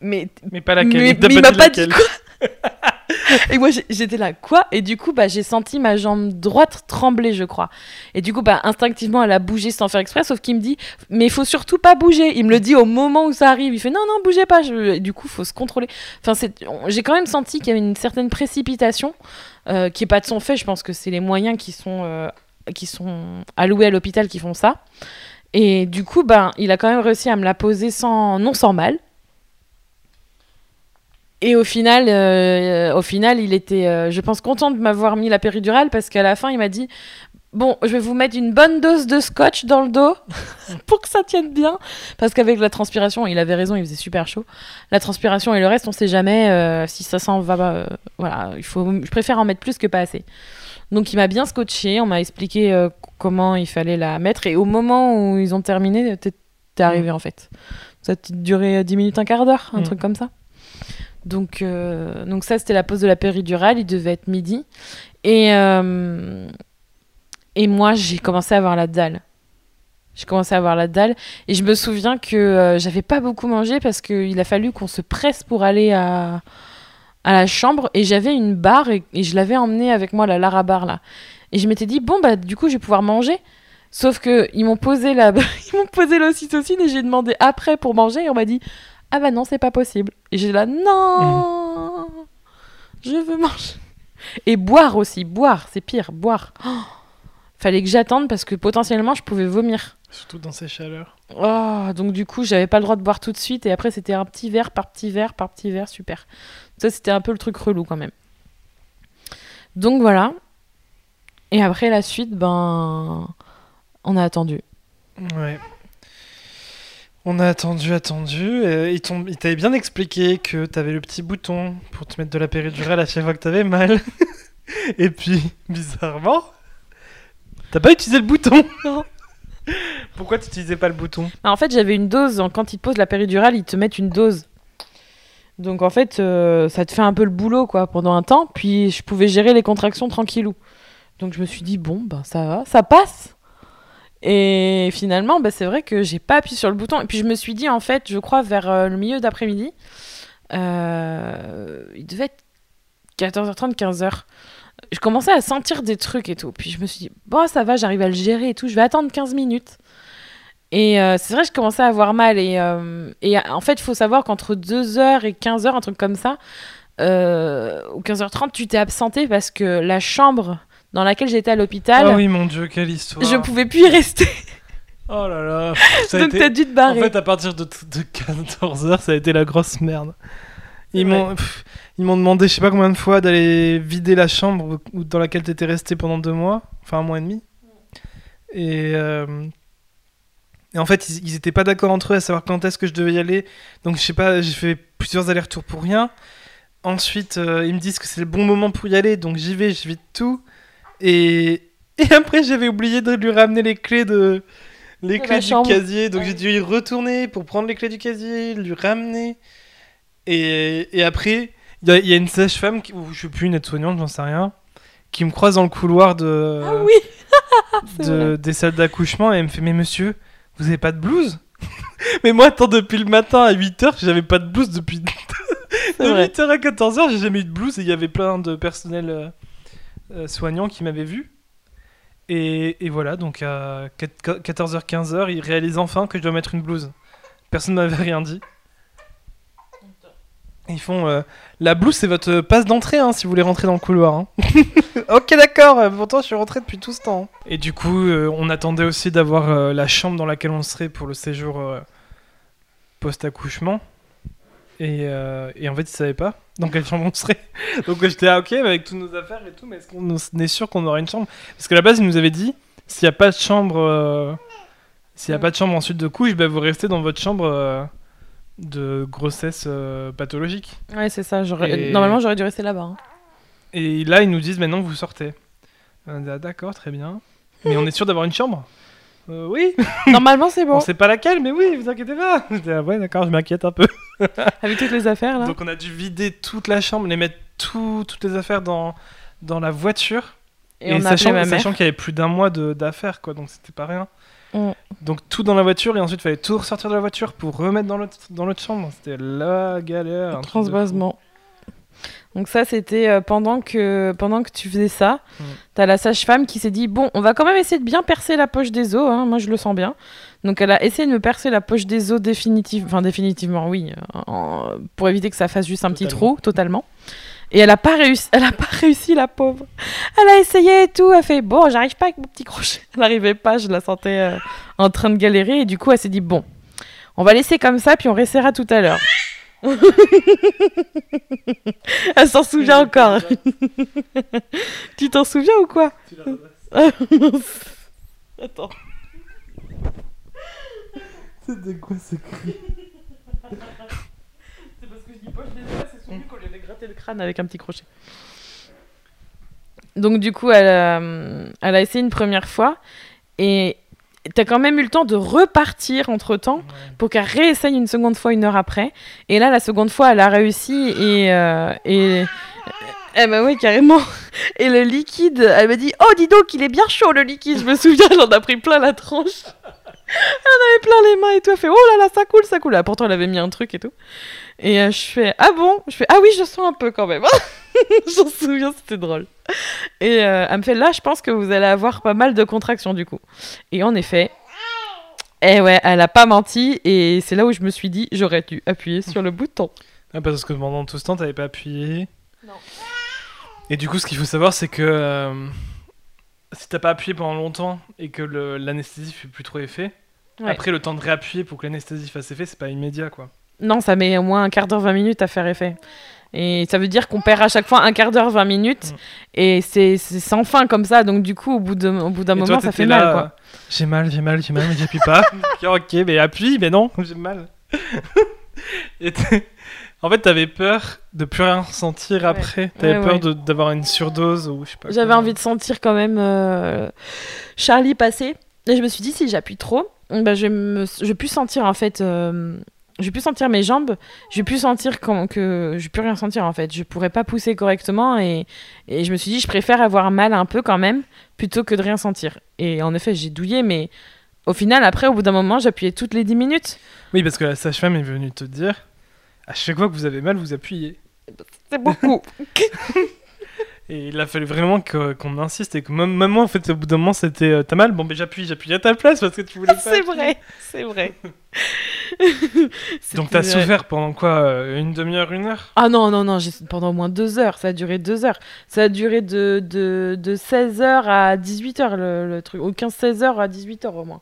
Mais Mais pas laquelle. mais, mais il m'a pas dit quoi. *laughs* et moi j'étais là quoi? Et du coup bah j'ai senti ma jambe droite trembler je crois. Et du coup bah instinctivement elle a bougé sans faire exprès sauf qu'il me dit mais il faut surtout pas bouger. Il me le dit au moment où ça arrive. Il fait non non bougez pas. Je... du coup faut se contrôler. Enfin j'ai quand même senti qu'il y avait une certaine précipitation euh, qui est pas de son fait. Je pense que c'est les moyens qui sont qui sont alloués à l'hôpital qui font ça. Et du coup ben il a quand même réussi à me la poser sans non sans mal. Et au final, euh, au final, il était, euh, je pense, content de m'avoir mis la péridurale parce qu'à la fin, il m'a dit Bon, je vais vous mettre une bonne dose de scotch dans le dos *laughs* pour que ça tienne bien. Parce qu'avec la transpiration, il avait raison, il faisait super chaud. La transpiration et le reste, on sait jamais euh, si ça s'en va. voilà, il faut, je préfère en mettre plus que pas assez. Donc il m'a bien scotché, on m'a expliqué euh, comment il fallait la mettre. Et au moment où ils ont terminé, t'es t'es arrivé en fait. Ça a duré 10 minutes, un quart d'heure, un Mm. truc comme ça. Donc, euh, donc ça, c'était la pause de la péridurale. Il devait être midi. Et, euh, et moi, j'ai commencé à avoir la dalle. J'ai commencé à avoir la dalle. Et je me souviens que euh, j'avais pas beaucoup mangé parce qu'il a fallu qu'on se presse pour aller à, à la chambre. Et j'avais une barre et, et je l'avais emmenée avec moi, la Lara Bar, là. Et je m'étais dit, bon, bah, du coup, je vais pouvoir manger. Sauf que ils m'ont posé la, *laughs* ils m'ont posé l'ocytocine et j'ai demandé après pour manger et on m'a dit, ah bah non, c'est pas possible. Et j'ai là, non, je veux manger. Et boire aussi, boire, c'est pire, boire. Oh, fallait que j'attende parce que potentiellement je pouvais vomir. Surtout dans ces chaleurs. Oh, donc du coup, j'avais pas le droit de boire tout de suite et après c'était un petit verre par petit verre par petit verre, super. Ça c'était un peu le truc relou quand même. Donc voilà. Et après la suite, ben on a attendu. Ouais. On a attendu, attendu. Et il t'avait bien expliqué que t'avais le petit bouton pour te mettre de la péridurale à chaque fois que t'avais mal. *laughs* Et puis, bizarrement, t'as pas utilisé le bouton. *laughs* Non. Pourquoi tu utilisais pas le bouton? Bah, En fait, j'avais une dose. Quand ils te posent la péridurale, ils te mettent une dose. Donc en fait, euh, ça te fait un peu le boulot quoi pendant un temps. Puis je pouvais gérer les contractions tranquillou. Donc je me suis dit bon ben ça va, ça passe. Et finalement, bah, c'est vrai que j'ai pas appuyé sur le bouton. Et puis je me suis dit en fait, je crois vers euh, le milieu d'après-midi, euh, il devait être 14h30, 15h. Je commençais à sentir des trucs et tout. Puis je me suis dit bon ça va, j'arrive à le gérer et tout. Je vais attendre 15 minutes. Et euh, c'est vrai, je commençais à avoir mal. Et, euh, et en fait, il faut savoir qu'entre 2h et 15h, un truc comme ça, euh, ou 15h30, tu t'es absenté parce que la chambre dans laquelle j'étais à l'hôpital, Oh oui, mon dieu, quelle histoire. je pouvais plus y rester. Oh là là. *laughs* Ça Donc été- t'as dû te En barrer. fait, à partir de, de 14h, ça a été la grosse merde. Ils m'ont, ils m'ont demandé, je sais pas combien de fois, d'aller vider la chambre dans laquelle t'étais resté pendant deux mois, enfin un mois et demi. Et, et en fait, ils, ils étaient pas d'accord entre eux à savoir quand est-ce que je devais y aller. Donc, je sais pas, j'ai fait plusieurs allers-retours pour rien. Ensuite, euh, ils me disent que c'est le bon moment pour y aller, donc j'y vais, je vide tout. Et, *laughs* et après, j'avais oublié de lui ramener les clés de. Les clés du chambre. casier, donc Ouais. j'ai dû y retourner pour prendre les clés du casier, lui ramener. Et, et après, il y, a- il y a une sage-femme, ou je sais plus, une aide-soignante, j'en sais rien, qui me croise dans le couloir de, Ah oui *laughs* de- des salles d'accouchement et elle me fait Mais monsieur, vous avez pas de blouse *laughs* Mais moi, attends, depuis le matin à 8h, j'avais pas de blouse depuis. *laughs* De vrai. 8h à 14h, j'ai jamais eu de blouse et il y avait plein de personnel euh, euh, soignant qui m'avaient vu. Et, et voilà, donc à 14h, 15h, ils réalisent enfin que je dois mettre une blouse. Personne ne m'avait rien dit. Ils font euh, La blouse, c'est votre passe d'entrée hein, si vous voulez rentrer dans le couloir. hein. *laughs* ok, d'accord, euh, pourtant je suis rentré depuis tout ce temps. Et du coup, euh, on attendait aussi d'avoir la chambre dans laquelle on serait pour le séjour post-accouchement. Et, en fait, ils savaient pas dans quelle chambre on serait. *laughs* Donc j'étais ah, ok, mais avec toutes nos affaires et tout, mais est-ce qu'on est sûr qu'on aura une chambre? Parce qu'à la base, ils nous avaient dit s'il n'y a pas de chambre, s'il n'y a pas de chambre ensuite de couche, bah, vous restez dans votre chambre de grossesse euh, pathologique. Ouais, c'est ça. j'aurais- Et- Normalement, j'aurais dû rester là-bas. hein. Et là, ils nous disent maintenant vous sortez. On dit, ah, d'accord, très bien. Mais on est sûr d'avoir une chambre? Euh, Oui, *laughs* Normalement, c'est bon. on sait pas laquelle, mais oui, vous inquiétez pas. *laughs* J'étais, ah ouais, d'accord, je m'inquiète un peu. *laughs* Avec toutes les affaires, là. Donc on a dû vider toute la chambre, les mettre tout- toutes les affaires dans, dans la voiture. Et, on a appelé sachant, ma mère. sachant qu'il y avait plus d'un mois de- d'affaires, quoi, donc c'était pas rien. Mm. Donc tout dans la voiture, et ensuite il fallait tout ressortir de la voiture pour remettre dans l'autre dans l'autre chambre. C'était la galère. Transvasement. Donc ça, c'était euh, pendant que pendant que tu faisais ça, Mm. t'as la sage-femme qui s'est dit bon, on va quand même essayer de bien percer la poche des os. hein, moi, je le sens bien. Donc elle a essayé de me percer la poche des os définitivement, enfin définitivement, oui, euh, en- pour éviter que ça fasse juste un petit trou, totalement. Et elle a pas réussi, elle a pas *laughs* réussi la pauvre. Elle a essayé et tout, elle fait bon, j'arrive pas avec mon petit crochet. *laughs* Elle n'arrivait pas, je la sentais euh, en train de galérer et du coup elle s'est dit bon, on va laisser comme ça puis on réessayera tout à l'heure. *laughs* Elle s'en souvient encore. tu t'en souviens ou quoi? Attends. C'est de quoi ce cri? C'est parce que je dis poche des doigts, c'est souvenu qu'on lui avait gratté le crâne avec un petit crochet. Donc du coup, elle, a- elle a essayé une première fois et t'as quand même eu le temps de repartir entre temps pour qu'elle réessaye une seconde fois une heure après. Et là, la seconde fois, elle a réussi et... euh, et... Eh ben oui, carrément. *laughs* Et le liquide, elle m'a dit Oh, dis donc, il est bien chaud le liquide. Je me souviens, elle en a pris plein la tronche. *laughs* Elle en avait plein les mains et tout. Elle fait Oh là là, ça coule, ça coule. Ah, pourtant, elle avait mis un truc et tout. Et euh, je fais Ah bon? Je fais Ah oui, je sens un peu quand même. *laughs* J'en souviens, c'était drôle. Et euh, elle me fait là, je pense que vous allez avoir pas mal de contractions du coup. Et en effet, eh ouais, elle a pas menti. Et c'est là où je me suis dit, j'aurais dû appuyer sur le bouton. Ah, parce que pendant tout ce temps, t'avais pas appuyé. Non. Et du coup, ce qu'il faut savoir, c'est que euh, si t'as pas appuyé pendant longtemps et que l'anesthésie fait plus trop effet, Ouais. après le temps de réappuyer pour que l'anesthésie fasse effet, c'est pas immédiat quoi. Non, ça met au moins un quart d'heure, 20 minutes à faire effet. Et ça veut dire qu'on perd à chaque fois un quart d'heure, 20 minutes. Mm. Et c'est sans fin comme ça. Donc, du coup, au bout d'un toi, moment, ça fait là, mal. Quoi. euh, J'ai mal, j'ai mal, j'ai mal, mais j'appuie pas. *laughs* ok, mais appuie, mais non, j'ai mal. *laughs* Et en fait, t'avais peur de plus rien ressentir après. T'avais Ouais, peur ouais. d'avoir une surdose ou je sais pas. J'avais envie de sentir quand même euh, Charlie passer. Et je me suis dit, si j'appuie trop, je, vais me, je vais plus sentir en fait. euh, je vais plus sentir mes jambes. Je vais plus sentir quand, que. Je vais plus rien sentir en fait. Je pourrais pas pousser correctement. Et, et je me suis dit, je préfère avoir mal un peu quand même plutôt que de rien sentir. Et en effet, j'ai douillé, mais au final, après, au bout d'un moment, j'appuyais toutes les 10 minutes. Oui, parce que la sage-femme est venue te dire à chaque fois que vous avez mal, vous appuyez. C'est beaucoup. *laughs* Et il a fallu vraiment qu'on insiste et que même, même moi, en fait, au bout d'un moment, c'était euh, t'as mal Bon, ben j'appuie, j'appuie à ta place parce que tu voulais *laughs* pas. c'est vrai. C'est vrai. *laughs* Donc t'as C'était- souffert pendant quoi euh, Une demi-heure, une heure? Ah non, non, non, pendant au moins deux heures. Ça a duré deux heures. Ça a duré de, de, de 16h à 18h le, le truc. Ou 15-16h à 18h au moins.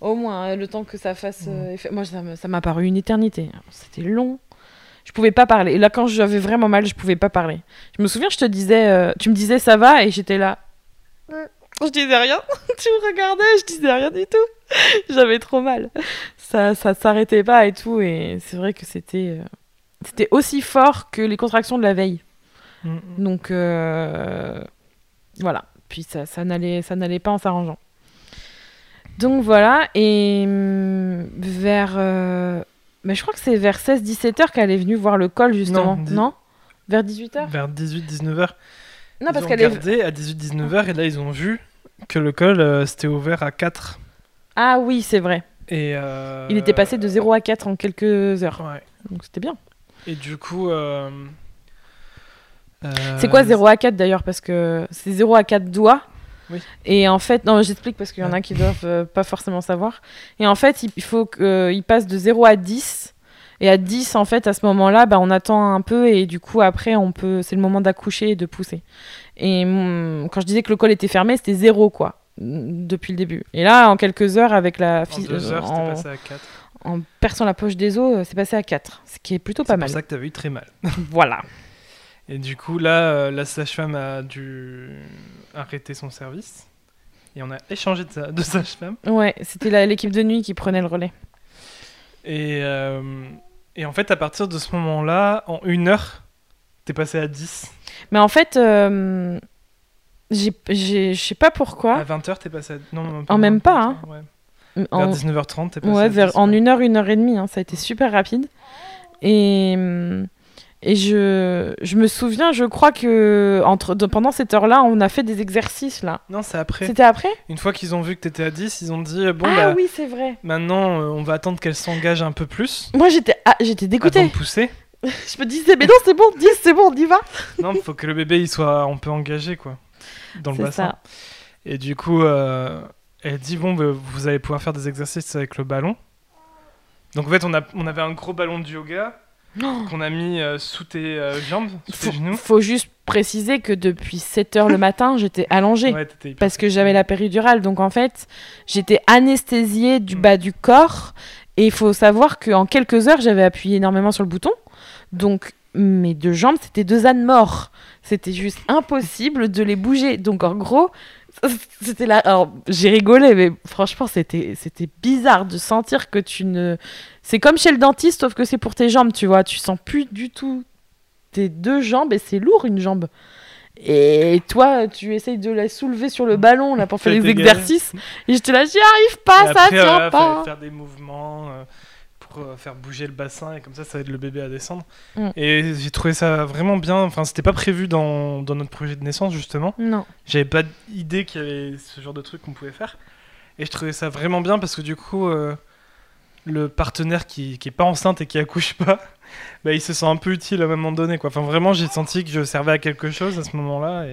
Au moins, le temps que ça fasse euh, effet. Moi, ça m'a paru une éternité. C'était long. Je pouvais pas parler. Et là, quand j'avais vraiment mal, je pouvais pas parler. Je me souviens, je te disais, euh, tu me disais ça va, et j'étais là. Je disais rien. *laughs* tu me regardais, je disais rien du tout. J'avais trop mal. Ça, ça s'arrêtait pas et tout. Et c'est vrai que c'était, euh, c'était aussi fort que les contractions de la veille. Mm, Donc euh, voilà. Puis ça, ça n'allait, ça n'allait pas en s'arrangeant. Donc voilà. Et hum, vers, euh, mais je crois que c'est vers 16-17 heures qu'elle est venue voir le col justement. Non, Non, Vers 18 heures? Vers 18-19 heures. Non, ils parce qu'elle est. regardé à 18-19 heures et là, ils ont vu que le col euh, c'était ouvert à 4. Ah oui, c'est vrai. Et euh, Il était passé de 0 à 4 en quelques heures. Ouais. Donc c'était bien. Et du coup. euh, C'est euh, quoi 0 à 4 d'ailleurs? Parce que c'est 0 à 4 doigts. Oui. Et en fait, non, j'explique parce qu'il y en a qui doivent euh, pas forcément savoir. Et en fait, il, faut qu'il passe de 0 à 10. Et à 10, en fait, à ce moment-là, bah, on attend un peu et du coup, après, on peut, c'est le moment d'accoucher et de pousser. Et quand je disais que le col était fermé, c'était 0, quoi, mm, depuis le début. Et là, en quelques heures, avec la En 2 heures, euh, en, passé à 4. en perçant la poche des os, euh, c'est passé à 4. Ce qui est plutôt pas C'est mal. pour ça que t'avais eu très mal. Voilà. Et du coup, là, euh, la sage-femme a dû arrêter son service. Et on a échangé de, de sage-femme. Ouais, c'était l'équipe de nuit qui prenait le relais. Et, euh, et en fait, à partir de ce moment-là, en une heure, t'es passé à 10. Mais en fait, euh, je sais pas pourquoi. À 20h, t'es passé à... Non, non, En même pas, hein. Ouais. en, Vers 19h30, t'es passé ouais, à vers, 10, en quoi. une heure, une heure et demie. hein, ça a été super rapide. Et, hum, et je, je me souviens, je crois que entre, de- pendant cette heure-là, on a fait des exercices là. Non, c'est après. C'était après? Une fois qu'ils ont vu que t'étais à 10, ils ont dit euh, bon, Ah bah, oui, c'est vrai. maintenant, euh, on va attendre qu'elle s'engage un peu plus. Moi, j'étais, ah, j'étais Avant dégoûtée. de pousser. *laughs* Je me disais, mais non, c'est bon, 10, c'est bon, on y va. non, faut que le bébé il soit un peu engagé quoi, dans le C'est bassin. ça. Et du coup, euh, elle dit bon, bah, vous allez pouvoir faire des exercices avec le ballon. Donc en fait, on, a, on avait un gros ballon de yoga Oh. *gasps* qu'on a mis euh, sous tes euh, jambes, sous Faut, tes genoux. faut juste préciser que depuis 7 heures le *laughs* matin, j'étais allongée. Ouais, parce que j'avais la péridurale. Donc en fait, j'étais anesthésiée du Mm. bas du corps. Et il faut savoir qu'en quelques heures, j'avais appuyé énormément sur le bouton. Donc mes deux jambes, c'était deux ânes morts. C'était juste impossible de les bouger. Donc en gros, *laughs* c'était là. Alors j'ai rigolé, mais franchement, c'était c'était bizarre de sentir que tu ne. C'est comme chez le dentiste, sauf que c'est pour tes jambes, tu vois. Tu sens plus du tout tes deux jambes et c'est lourd une jambe. Et toi, tu essayes de la soulever sur le ballon là pour faire les exercices. Et j'étais là, j'y arrive pas, Et ça après, tient voilà, pas. faire des mouvements euh, euh, faire bouger le bassin et comme ça, ça aide le bébé à descendre. Mm. Et j'ai trouvé ça vraiment bien. Enfin, c'était pas prévu dans, dans notre projet de naissance justement. Non. J'avais pas d'idée qu'il y avait ce genre de truc qu'on pouvait faire. Et je trouvais ça vraiment bien parce que du coup, euh, le partenaire qui, qui est pas enceinte et qui accouche pas, bah, il se sent un peu utile à un moment donné. Quoi. Enfin, vraiment, j'ai senti que je servais à quelque chose à ce moment-là.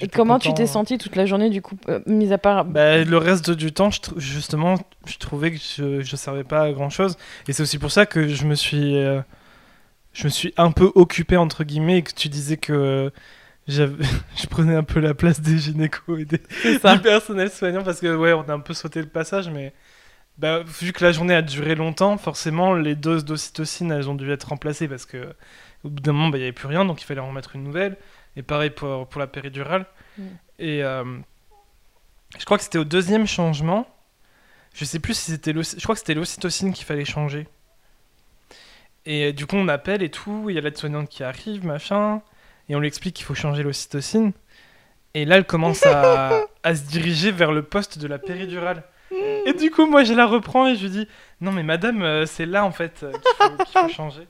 Et, comment tu t'es senti toute la journée, du coup, euh, mis à part. Bah, le reste du temps, je justement, je trouvais que je, je servais pas à grand chose. Et c'est aussi pour ça que je me suis, euh, je me suis un peu occupé, entre guillemets, et que tu disais que j'avais- *laughs* je prenais un peu la place des gynécos et des, du personnel soignant parce que, ouais, on a un peu sauté le passage, mais bah, vu que la journée a duré longtemps, forcément, les doses d'ocytocine, elles ont dû être remplacées parce que au bout d'un moment, bah, il n'y avait plus rien, donc il fallait en remettre une nouvelle. Et pareil pour, pour la péridurale. Mm. Et euh, je crois que c'était au deuxième changement. Je sais plus si c'était je crois que c'était l'ocytocine qu'il fallait changer. Et euh, du coup, on appelle et tout, il y a l'aide-soignante qui arrive, machin, et on lui explique qu'il faut changer l'ocytocine. Et là, elle commence à, *laughs* à se diriger vers le poste de la péridurale. Et du coup, moi, je la reprends et je lui dis Non, mais madame, euh, c'est là en fait euh, qu'il faut, qu'il faut *laughs* changer.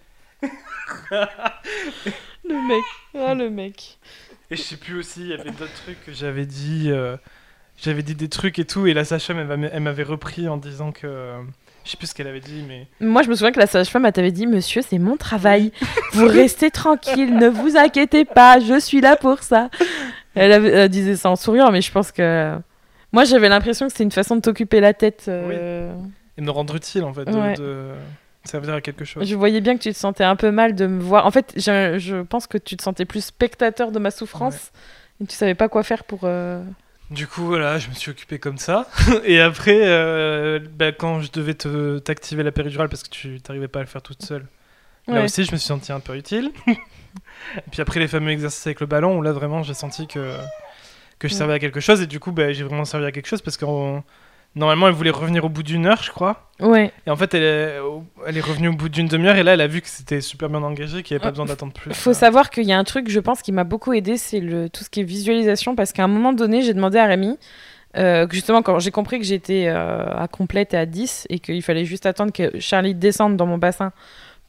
Le mec. Ah, le mec. Et je sais plus aussi, il y avait d'autres trucs que j'avais dit. euh, j'avais dit des trucs et tout, et la sage-femme, elle, m'a- elle m'avait repris en disant que. euh, je sais plus ce qu'elle avait dit, mais. Moi, je me souviens que la sage-femme, elle t'avait dit Monsieur, c'est mon travail. *laughs* Vous restez tranquille, ne vous inquiétez pas, je suis là pour ça. Elle, avait- elle disait ça en souriant, mais je pense que. Moi, j'avais l'impression que c'était une façon de t'occuper la tête. euh, Et de me rendre utile en fait, de, Ouais. de servir à quelque chose. Je voyais bien que tu te sentais un peu mal de me voir. En fait, je, je pense que tu te sentais plus spectateur de ma souffrance. Et tu savais pas quoi faire pour. euh, Du coup, voilà, je me suis occupé comme ça. *laughs* et après, euh, bah, quand je devais te- t'activer la péridurale parce que tu t'arrivais pas à le faire toute seule, là aussi, je me suis senti un peu utile. *laughs* et puis après, les fameux exercices avec le ballon, où là, vraiment, j'ai senti que, que je Ouais. servais à quelque chose. Et du coup, bah, j'ai vraiment servi à quelque chose parce que normalement, elle voulait revenir au bout d'une heure, je crois. Ouais. Et en fait, elle est, elle est revenue au bout d'une demi-heure. Et là, elle a vu que c'était super bien engagé, qu'il n'y avait pas Ouais. besoin d'attendre plus. Faut savoir qu'il y a un truc, je pense, qui m'a beaucoup aidé, c'est le tout ce qui est visualisation, parce qu'à un moment donné, j'ai demandé à Rémi, euh, justement, quand j'ai compris que j'étais euh, à complète et à 10, et qu'il fallait juste attendre que Charlie descende dans mon bassin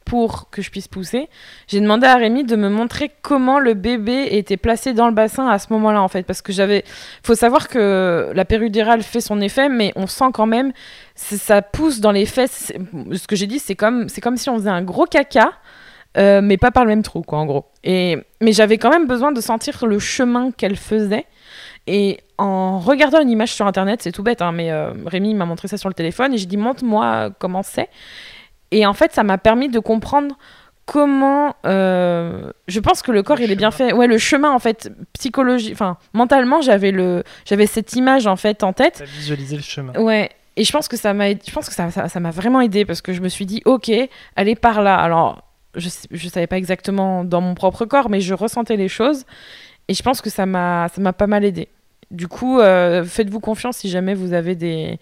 pour que je puisse pousser, j'ai demandé à Rémi de me montrer comment le bébé était placé dans le bassin à ce moment-là, en fait, parce que j'avais... faut savoir que la péridurale fait son effet, mais on sent quand même, ça pousse dans les fesses, ce que j'ai dit, c'est comme, comme si on faisait un gros caca, euh, mais pas par le même trou, quoi, en gros. Et, mais j'avais quand même besoin de sentir le chemin qu'elle faisait. Et en regardant une image sur internet, c'est tout bête, hein, mais euh, Rémi m'a montré ça sur le téléphone et j'ai dit montre-moi comment c'est. Et en fait, ça m'a permis de comprendre comment. euh, je pense que le corps, Le il est bien fait. Ouais, le chemin, en fait, psychologie. Enfin, mentalement, j'avais le, j'avais cette image en fait en tête. T'as visualisé le chemin. Ouais. Et je pense que ça m'a, je pense que ça, ça, ça m'a vraiment aidé parce que je me suis dit, ok, est par là. Alors, je, je savais pas exactement dans mon propre corps, mais je ressentais les choses. Et je pense que ça m'a, ça m'a pas mal aidé. Du coup, euh, faites-vous confiance si jamais vous avez des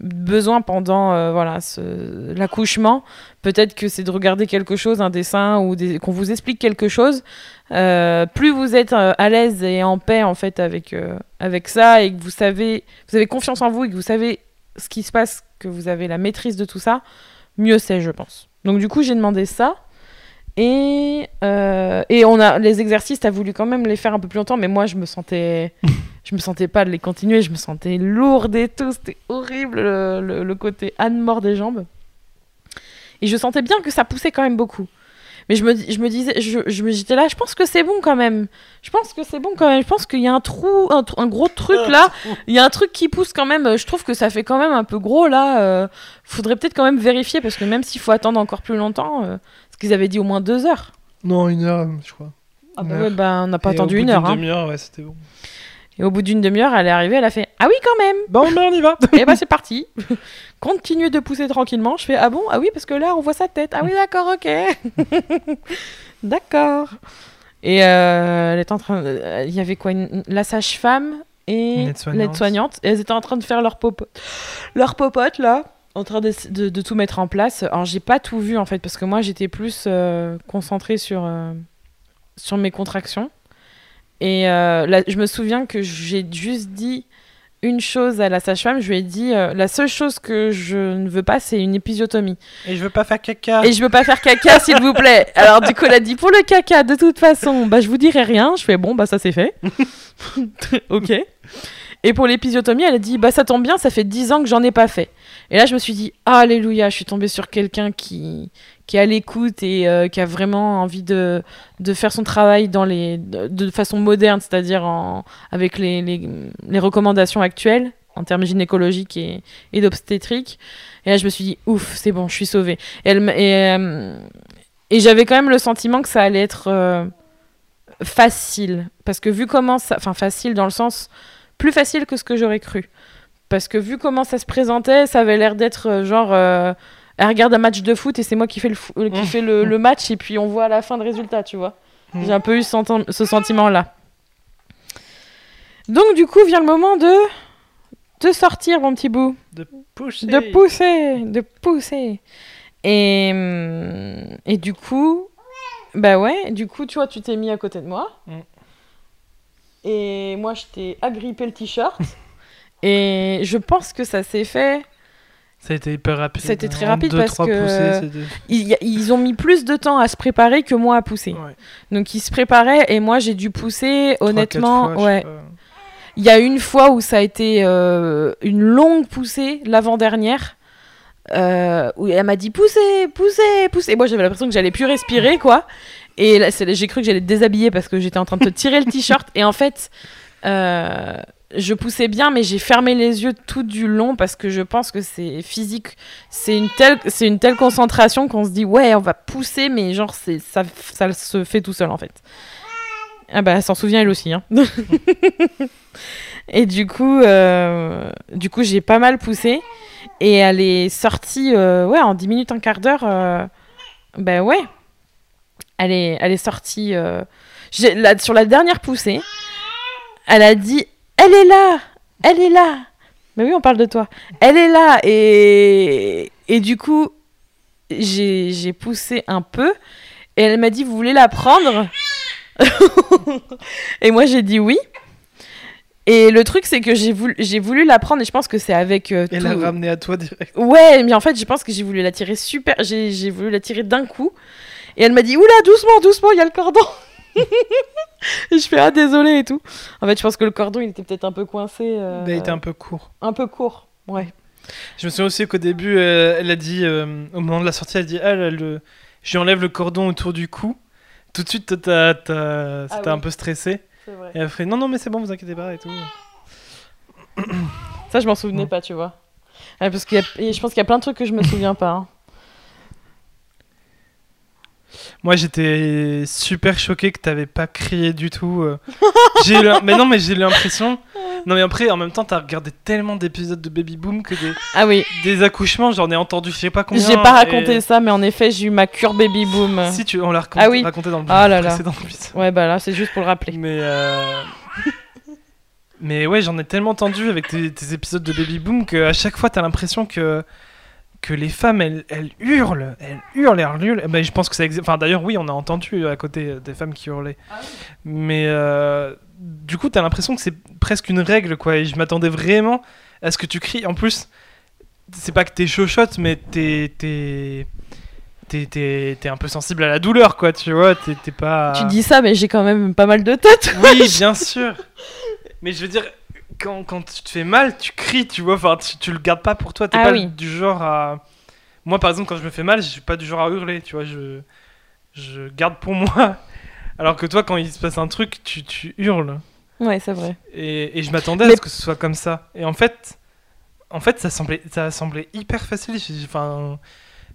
besoins pendant euh, voilà l'accouchement. Peut-être que c'est de regarder quelque chose, un dessin ou qu'on vous explique quelque chose. Euh, plus vous êtes euh, à l'aise et en paix en fait avec avec ça et que vous savez, vous avez confiance en vous et que vous savez ce qui se passe, que vous avez la maîtrise de tout ça, mieux c'est, je pense. Donc du coup, j'ai demandé ça. Et, et on a les exercices, t'as voulu quand même les faire un peu plus longtemps, mais moi je me sentais, *laughs* je me sentais pas de les continuer, je me sentais lourde et tout, c'était horrible le, le- le côté âne mort des jambes. Et je sentais bien que ça poussait quand même beaucoup. Mais je me, dis- je me disais, je, je me j'étais là, je pense que c'est bon quand même. Je pense que c'est bon quand même. Je pense qu'il y a un trou, un, gros truc là. *laughs* Il y a un truc qui pousse quand même. Je trouve que ça fait quand même un peu gros là. Euh, faudrait peut-être quand même vérifier parce que même s'il faut attendre encore plus longtemps, euh, parce qu'ils avaient dit au moins deux heures. Non, une heure, je crois. Ah Une bah ouais, bah, on n'a pas Et attendu une heure. d'une hein. demi-heure, ouais, c'était bon. Et au bout d'une demi-heure, elle est arrivée, elle a fait Ah oui, quand même Bon, ben on y va. *laughs* Et bah c'est parti *laughs* Continuez de pousser tranquillement. Je fais Ah bon? Ah oui, parce que là, on voit sa tête. Ah oui, d'accord, ok *laughs* D'accord Et euh, elle est en train. de- Il y avait quoi? Une- La sage-femme et l'aide-soignante. Et elles étaient en train de faire leur popote. Leur popote, là. En train de, de- de tout mettre en place. Alors, j'ai pas tout vu, en fait, parce que moi, j'étais plus euh, concentrée sur, euh, sur mes contractions. Et euh, là, je me souviens que j'ai juste dit une chose à la sage-femme. Je lui ai dit euh, la seule chose que je ne veux pas, c'est une épisiotomie. Et je veux pas faire caca. Et je veux pas faire caca, *laughs* s'il vous plaît. Alors, du coup, elle a dit pour le caca, de toute façon, bah, je vous dirai rien. Je fais bon, bah, ça c'est fait. *laughs* ok. Et pour l'épisiotomie, elle a dit Bah, ça tombe bien, ça fait 10 ans que j'en ai pas fait. Et là, je me suis dit Alléluia, je suis tombée sur quelqu'un qui, qui est à l'écoute et euh, qui a vraiment envie de, de faire son travail dans les, de, façon moderne, c'est-à-dire avec les, les, les recommandations actuelles en termes gynécologiques et, et d'obstétrique. Et là, je me suis dit, ouf, c'est bon, je suis sauvée. Et, elle, et, euh, et j'avais quand même le sentiment que ça allait être euh, facile. Parce que vu comment ça. Enfin, facile dans le sens. Plus facile que ce que j'aurais cru. Parce que vu comment ça se présentait, ça avait l'air d'être genre. Euh, elle regarde un match de foot et c'est moi qui fais, le, fou- qui fais le, le match et puis on voit à la fin le résultat, tu vois. Mm. J'ai un peu eu ce, senti- ce sentiment-là. Donc, du coup, vient le moment de. de sortir, mon petit bout. Pousser. De pousser, de pousser. Et, et du coup, bah ouais, du coup, tu vois, tu t'es mis à côté de moi. Mm. Et moi, je t'ai agrippé le t-shirt. et je pense que ça s'est fait. Ça a été hyper rapide. Ça a été très En rapide deux, parce que- poussées, Ils, ont mis plus de temps à se préparer que moi à pousser. Ouais. Donc ils se préparaient et moi j'ai dû pousser. Honnêtement, fois, ouais. Il y a une fois où ça a été euh, une longue poussée, l'avant-dernière, euh, où elle m'a dit poussez, poussez, poussez. Et moi j'avais l'impression que j'allais plus respirer, quoi. Et là, j'ai cru que j'allais te déshabiller parce que j'étais en train de te tirer le t-shirt. Et en fait, euh, je poussais bien, mais j'ai fermé les yeux tout du long parce que je pense que c'est physique. C'est une telle, concentration qu'on se dit ouais, on va pousser, mais genre c'est ça, ça se fait tout seul en fait. Ah bah elle s'en souvient elle aussi. Hein. *laughs* et du coup, euh, du coup j'ai pas mal poussé et elle est sortie euh, ouais en 10 minutes, un quart d'heure. ben ouais, elle est, elle est sortie sur la dernière poussée. Elle a dit elle est là, elle est là. Mais oui, on parle de toi. Elle est là et et du coup j'ai j'ai poussé un peu et elle m'a dit vous voulez la prendre *laughs* et moi j'ai dit oui. Et le truc c'est que j'ai voulu voulu la prendre et je pense que c'est avec euh, tout- la ramener à toi direct. Ouais, mais en fait, je pense que j'ai voulu la tirer super. J'ai j'ai voulu la tirer d'un coup. Et elle m'a dit Oula, doucement, doucement, il y a le cordon. *laughs* je fais Ah, désolé et tout. En fait, je pense que le cordon, il était peut-être un peu coincé. euh, Il été un peu court. un peu court. Ouais. Je me souviens aussi qu'au début, euh, elle a dit, euh, au moment de la sortie, elle a dit, ah, là, le... je lui enlève le cordon autour du cou. Tout de suite, t'as, Ah oui. un peu stressé. C'est vrai. Et elle fait, non, non, mais c'est bon, vous inquiétez pas et tout. Ça, je m'en souvenais Ouais. pas, tu vois. Ouais, parce qu'il y a- je pense qu'il y a plein de trucs que je me souviens pas. hein. Moi, j'étais super choqué que t'avais pas crié du tout. euh. *laughs* J'ai eu Mais non, mais j'ai eu l'impression. Non, mais après, en même temps, t'as regardé tellement d'épisodes de Baby Boom que des, Ah oui, des accouchements, j'en ai entendu je sais pas combien. j'ai pas raconté et- ça, mais en effet, j'ai eu ma cure baby boom. Si, tu... on l'a raconté, Ah oui. raconté dans le Ah là là. précédent épisode. Ouais, bah là, c'est juste pour le rappeler. Mais, euh, mais ouais, j'en ai tellement entendu avec tes, tes épisodes de Baby Boom qu'à chaque fois, t'as l'impression que, que les femmes, elles, elles hurlent. Elles hurlent, elles hurlent. Mais je pense que ça existe. Enfin, d'ailleurs, oui, on a entendu à côté des femmes qui hurlaient. Mais euh, du coup, t'as l'impression que c'est presque une règle, quoi. Et je m'attendais vraiment à ce que tu cries. En plus, c'est pas que t'es chochotte, mais t'es. t'es... T'es, t'es- t'es un peu sensible à la douleur, quoi, tu vois. T'es, t'es pas. Tu dis ça, mais j'ai quand même pas mal de têtes. Oui, *laughs* bien sûr. Mais je veux dire, quand, quand tu te fais mal, tu cries, tu vois. Enfin, tu, tu le gardes pas pour toi. T'es Ah pas oui. du genre à. Moi, par exemple, quand je me fais mal, je suis pas du genre à hurler, tu vois. Je, je garde pour moi. *laughs* Alors que toi, quand il se passe un truc, tu, tu hurles. Ouais, c'est vrai. Et, et je m'attendais à ce que ce soit comme ça. Et en fait, en fait, ça semblait, ça semblait hyper facile. Enfin,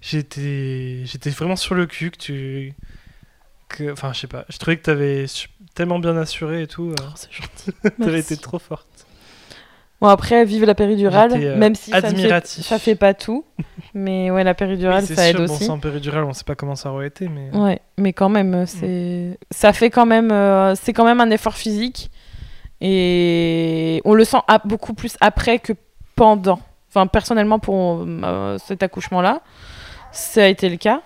j'étais, j'étais vraiment sur le cul que tu, que, enfin, je sais pas. Je trouvais que t'avais tellement bien assuré et tout. euh. Oh, c'est gentil. *laughs* T'avais été trop forte. Bon, après, vive la péridurale, euh, même si ça, fait, ça fait pas tout. *laughs* Mais ouais, la péridurale, Oui, ça aide sûr, bon, aussi. sans péridurale, on sait pas comment ça aurait été, mais. Ouais, mais quand même, Mm. euh, c'est ça fait quand même, euh, c'est quand même un effort physique et on le sent beaucoup plus après que pendant. Enfin, personnellement, pour euh, cet accouchement-là, ça a été le cas.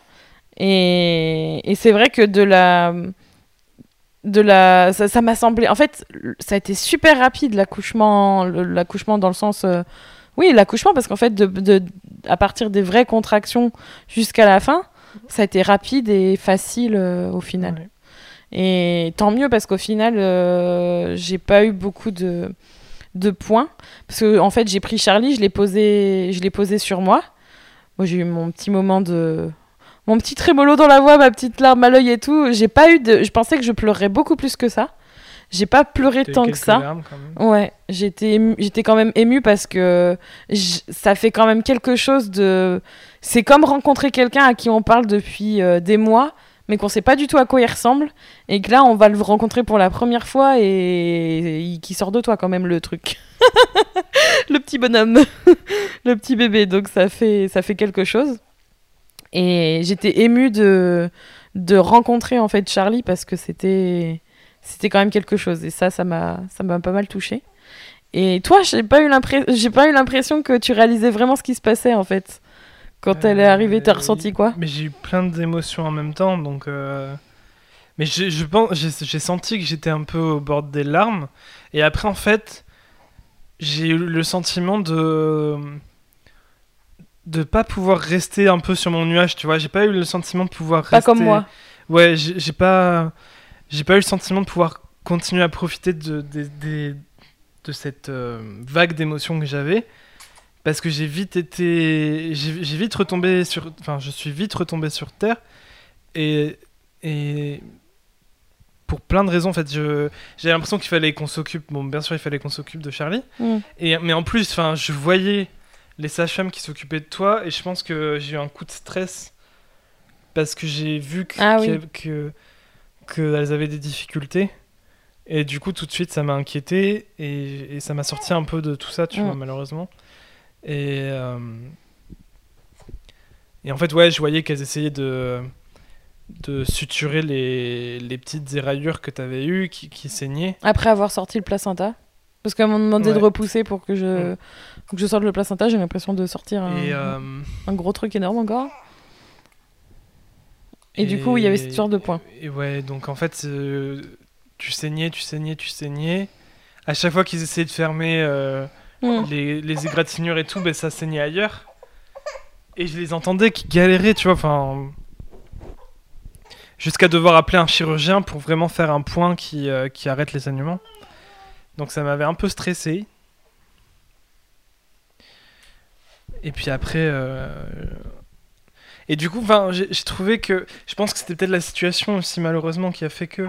Et, et c'est vrai que de la, de la, ça m'a semblé. En fait, ça a été super rapide l'accouchement, l'accouchement dans le sens, euh, oui, l'accouchement parce qu'en fait, de, de, à partir des vraies contractions jusqu'à la fin, ça a été rapide et facile euh, au final. Ouais. Et tant mieux parce qu'au final, euh, j'ai pas eu beaucoup de, de points. Parce que, en fait, j'ai pris Charlie, je l'ai posé, je l'ai posé sur moi. Moi, j'ai eu mon petit moment de. Mon petit trémolo dans la voix, ma petite larme à l'œil et tout. J'ai pas eu de. Je pensais que je pleurerais beaucoup plus que ça. J'ai pas pleuré tant que ça. Larmes, quand même. Ouais, j'étais quand même émue parce que j- ça fait quand même quelque chose de. C'est comme rencontrer quelqu'un à qui on parle depuis euh, des mois, mais qu'on sait pas du tout à quoi il ressemble, et que là on va le rencontrer pour la première fois et, et qui sort de toi quand même le truc. *laughs* le petit bonhomme, *laughs* le petit bébé. Donc ça fait ça fait quelque chose. Et j'étais émue de de rencontrer en fait Charlie parce que c'était c'était quand même quelque chose et ça ça m'a ça m'a pas mal touché et toi j'ai pas eu l'impression j'ai pas eu l'impression que tu réalisais vraiment ce qui se passait en fait quand elle est arrivée t'as Euh, ressenti quoi? Mais j'ai eu plein d'émotions en même temps, donc. euh, Mais je, je pense, j'ai j'ai senti que j'étais un peu au bord des larmes. Et après, en fait, j'ai eu le sentiment de de pas pouvoir rester un peu sur mon nuage, tu vois. J'ai pas eu le sentiment de pouvoir pas rester. comme moi Ouais, j'ai pas, j'ai pas eu le sentiment de pouvoir continuer à profiter de, des- de cette euh, vague d'émotions que j'avais, parce que j'ai vite été, j'ai vite retombé sur, enfin, je suis vite retombé sur terre, et et pour plein de raisons, en fait, je j'ai l'impression qu'il fallait qu'on s'occupe. Bon, bien sûr, il fallait qu'on s'occupe de Charlie, Mm. et mais en plus, enfin, je voyais les sages-femmes qui s'occupaient de toi, et je pense que j'ai eu un coup de stress parce que j'ai vu que, Ah oui. que qu'elles avaient des difficultés. Et du coup, tout de suite, ça m'a inquiété et, et ça m'a sorti un peu de tout ça, tu Mm. vois, malheureusement. Et, euh, et en fait, ouais, je voyais qu'elles essayaient de, de suturer les, les petites éraillures que tu avais eues qui, qui saignaient. après avoir sorti le placenta parce qu'elles m'ont demandé de Ouais. repousser pour que je que je sorte le placenta j'ai l'impression de sortir un, Et, euh, un gros truc énorme encore et, du coup il y avait cette sorte de points Et ouais, donc en fait, euh, tu saignais, tu saignais, tu saignais. À chaque fois qu'ils essayaient de fermer euh, Mm. les, les égratignures et tout, ben, ça saignait ailleurs. Et je les entendais qui galéraient, tu vois, enfin. Jusqu'à devoir appeler un chirurgien pour vraiment faire un point qui, euh, qui arrête les saignements. Donc ça m'avait un peu stressé. Et puis après. euh, Et du coup, j'ai trouvé que. Je pense que c'était peut-être la situation aussi, malheureusement, qui a fait que.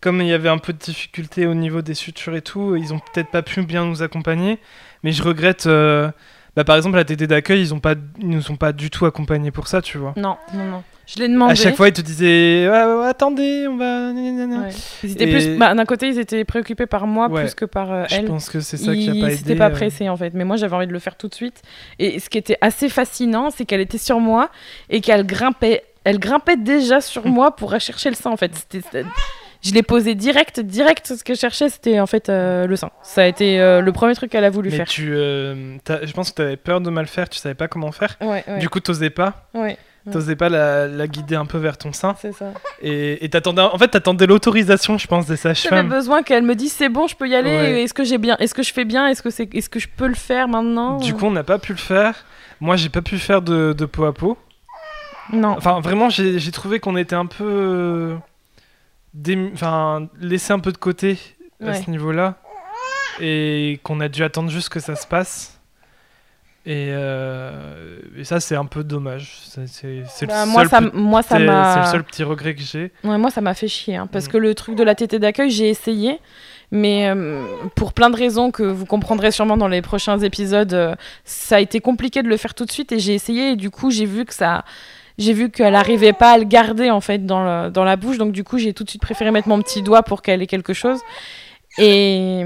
Comme il y avait un peu de difficulté au niveau des sutures et tout, ils ont peut-être pas pu bien nous accompagner. Mais je regrette. euh, Bah, par exemple, la TD d'accueil, ils, ils nous ont pas du tout accompagnés pour ça, tu vois. non non non je l'ai demandé À chaque fois, ils te disaient ouais, Attendez, on va. Ouais. Ils étaient Et- plus, bah, d'un côté, ils étaient préoccupés par moi Ouais. plus que par euh, Je elle. pense que c'est ça qui a Ils pas aidé. s'étaient pas pressés en fait, mais moi j'avais envie de le faire tout de suite. Et ce qui était assez fascinant, c'est qu'elle était sur moi et qu'elle grimpait, elle grimpait déjà sur *laughs* moi pour aller chercher le sein en fait. C'était, je l'ai posé direct, direct. Ce que je cherchais, c'était en fait euh, le sein. Ça a été euh, le premier truc qu'elle a voulu Mais faire. tu. euh, Je pense que tu avais peur de mal faire, tu savais pas comment faire. Ouais, ouais, Du coup, t'osais pas. Ouais. T'osais pas la, la guider un peu vers ton sein. c'est ça. Et et t'attendais. En fait, t'attendais l'autorisation, je pense, des J'avais sages-femmes. besoin qu'elle me dise c'est bon, je peux y aller. Ouais. Est-ce que j'ai bien, est-ce que je fais bien, est-ce que c'est, est-ce que je peux le faire maintenant Du coup, on n'a pas pu le faire. Moi, j'ai pas pu faire de, de peau à peau. non. Enfin, vraiment, j'ai trouvé qu'on était un peu. euh, Enfin, laissé un peu de côté à ce niveau-là. Et qu'on a dû attendre juste que ça se passe. Et, euh, et ça, c'est un peu dommage. C'est le Bah, moi seul ça, petit- moi ça c'est- m'a. c'est le seul petit regret que j'ai. Ouais, moi, ça m'a fait chier. hein, parce Mm. que le truc de la tétée d'accueil, j'ai essayé. Mais euh, pour plein de raisons que vous comprendrez sûrement dans les prochains épisodes, euh, ça a été compliqué de le faire tout de suite. Et j'ai essayé. Et du coup, j'ai vu que ça. J'ai vu qu'elle n'arrivait pas à le garder en fait dans, le- dans la bouche. Donc, du coup, j'ai tout de suite préféré mettre mon petit doigt pour qu'elle ait quelque chose. Et.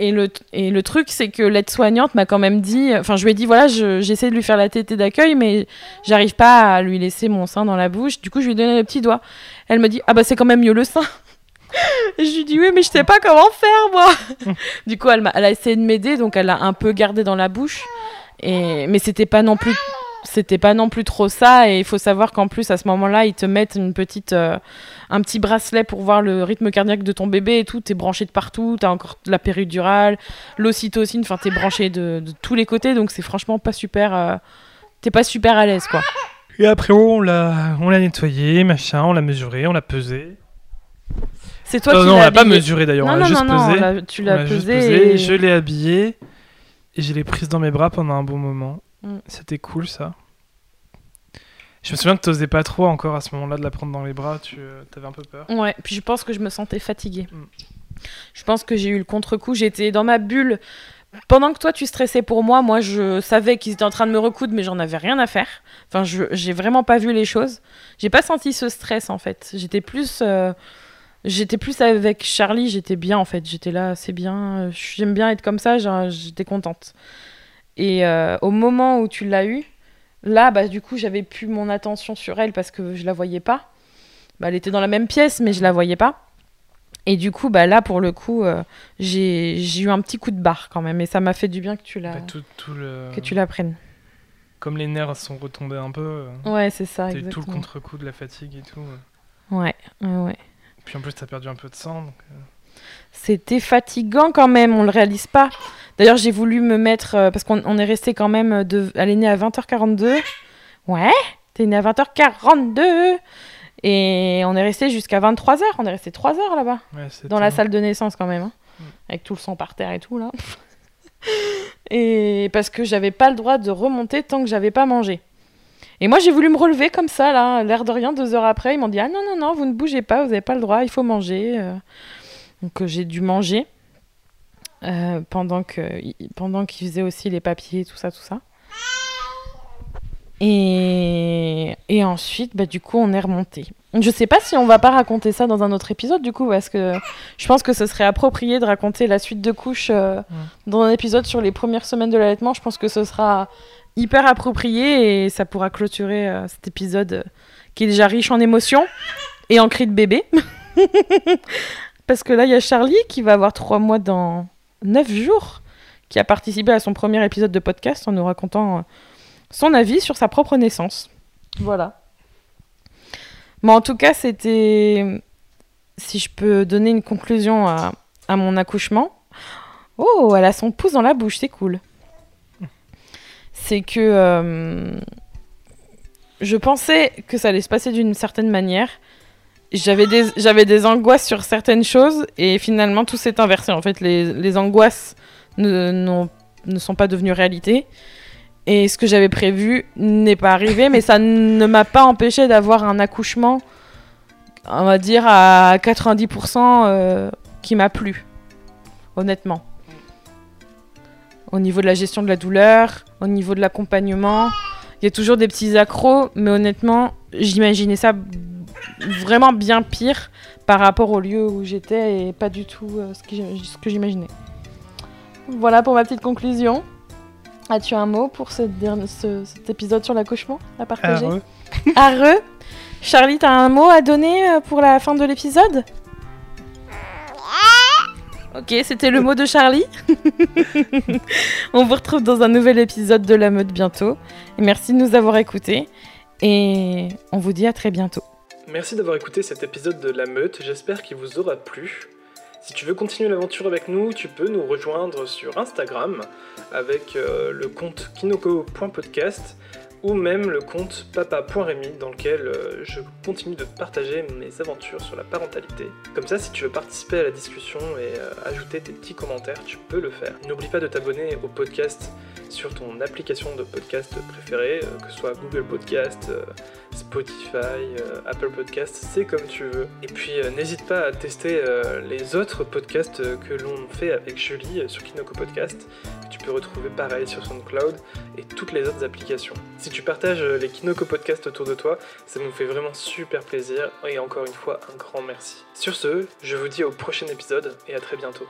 Et le, et le truc, c'est que l'aide-soignante m'a quand même dit, enfin, je lui ai dit, voilà, je- j'essaie de lui faire la tétée d'accueil, mais j'arrive pas à lui laisser mon sein dans la bouche. Du coup, je lui ai donné le petit doigt. Elle me dit ah bah c'est quand même mieux le sein. *laughs* Je lui dis oui mais je sais pas comment faire moi. *laughs* du coup elle, m'a- elle a essayé de m'aider donc elle l'a un peu gardé dans la bouche. Et mais c'était pas non plus c'était pas non plus trop ça et il faut savoir qu'en plus à ce moment-là ils te mettent une petite euh, un petit bracelet pour voir le rythme cardiaque de ton bébé et tout t'es branché de partout t'as encore la péridurale l'ocytocine enfin t'es branché de, de tous les côtés donc c'est franchement pas super euh, t'es pas super à l'aise quoi Et après, on l'a, on l'a nettoyé, machin, on l'a mesuré, on l'a pesé. C'est toi Oh qui non, on l'a pas mesuré d'ailleurs, Non, on non, l'a juste non, non, pesé. tu l'as pesé. pesé, et- je l'ai habillée et je l'ai prise dans mes bras pendant un bon moment. Mm. C'était cool ça. Je me souviens que t'osais pas trop encore à ce moment-là de la prendre dans les bras, tu euh, avais un peu peur. Ouais, puis je pense que je me sentais fatiguée. Mm. Je pense que j'ai eu le contre-coup. J'étais dans ma bulle. Pendant que toi, tu stressais pour moi, moi, je savais qu'ils étaient en train de me recoudre, mais j'en avais rien à faire. Enfin, je j'ai vraiment pas vu les choses. J'ai pas senti ce stress, en fait. J'étais plus... euh, J'étais plus avec Charlie, j'étais bien en fait, j'étais là, c'est bien, euh, j'aime bien être comme ça, j'étais contente. Et euh, au moment où tu l'as eu, là, bah, du coup, j'avais plus mon attention sur elle parce que je la voyais pas. Bah, elle était dans la même pièce, mais je la voyais pas. Et du coup, bah, là, pour le coup, euh, j'ai eu un petit coup de barre quand même. Et ça m'a fait du bien que tu la, Bah, tout, tout le... que tu la prennes. Comme les nerfs sont retombés un peu, euh, Ouais, c'est ça, t'as eu tout le contre-coup de la fatigue et tout. Ouais, ouais, ouais. Puis en plus, t'as perdu un peu de sang. donc, euh, C'était fatigant quand même, on le réalise pas. D'ailleurs, j'ai voulu me mettre. euh, parce qu'on on est resté quand même. De, elle est née à 20h42. Ouais, t'es née à 20h42. Et on est resté jusqu'à 23h. On est resté 3 heures là-bas. ouais, Dans la salle de naissance quand même. hein. Mm. Avec tout le sang par terre et tout là. *laughs* et parce que j'avais pas le droit de remonter tant que j'avais pas mangé. Et moi j'ai voulu me relever comme ça là, l'air de rien, deux heures après, ils m'ont dit ah non non non vous ne bougez pas, vous avez pas le droit, il faut manger. euh. Donc j'ai dû manger euh, pendant que pendant qu'ils faisaient aussi les papiers, tout ça tout ça. Et, et ensuite, bah, du coup, on est remonté. Je sais pas si on va pas raconter ça dans un autre épisode, du coup, parce que je pense que ce serait approprié de raconter la suite de couches euh, dans un épisode sur les premières semaines de l'allaitement. Je pense que ce sera hyper approprié et ça pourra clôturer euh, cet épisode euh, qui est déjà riche en émotions et en cris de bébé. *laughs* parce que là, il y a Charlie qui va avoir trois mois dans neuf jours, qui a participé à son premier épisode de podcast en nous racontant euh, son avis sur sa propre naissance. Voilà. Mais en tout cas, c'était. Si je peux donner une conclusion à, à mon accouchement. Oh, elle a son pouce dans la bouche, c'est cool. C'est que. euh, je pensais que ça allait se passer d'une certaine manière. J'avais des, j'avais des angoisses sur certaines choses et finalement tout s'est inversé. En fait, les, les angoisses ne, ne sont pas devenues réalité. Et ce que j'avais prévu n'est pas arrivé, mais ça ne m'a pas empêché d'avoir un accouchement, on va dire, à 90% euh, qui m'a plu, honnêtement. Au niveau de la gestion de la douleur, au niveau de l'accompagnement, il y a toujours des petits accros, mais honnêtement, j'imaginais ça vraiment bien pire par rapport au lieu où j'étais et pas du tout euh, ce, que j'imaginais. Voilà pour ma petite conclusion. As-tu un mot pour ce dernier- ce- cet épisode sur l'accouchement à partager? Heureux. Arreux *laughs* Charlie, t'as un mot à donner euh, pour la fin de l'épisode? Ok, c'était le mot de Charlie. *laughs* On vous retrouve dans un nouvel épisode de La Meute bientôt. Et merci de nous avoir écoutés. Et on vous dit à très bientôt. Merci d'avoir écouté cet épisode de La Meute, j'espère qu'il vous aura plu. Si tu veux continuer l'aventure avec nous, tu peux nous rejoindre sur Instagram avec euh, le compte kinoko.podcast ou même le compte papa.rémi dans lequel euh, je continue de partager mes aventures sur la parentalité. Comme ça, si tu veux participer à la discussion et euh, ajouter tes petits commentaires, tu peux le faire. N'oublie pas de t'abonner au podcast sur ton application de podcast préférée, euh, que ce soit Google Podcast, Spotify, Apple Podcast, c'est comme tu veux. Et puis n'hésite pas à tester les autres podcasts que l'on fait avec Julie sur Kinoko Podcast, tu peux retrouver pareil sur SoundCloud et toutes les autres applications. Tu partages euh, les Kinoko Podcast autour de toi, ça nous fait vraiment super plaisir et encore une fois un grand merci. Sur ce, je vous dis au prochain épisode et à très bientôt.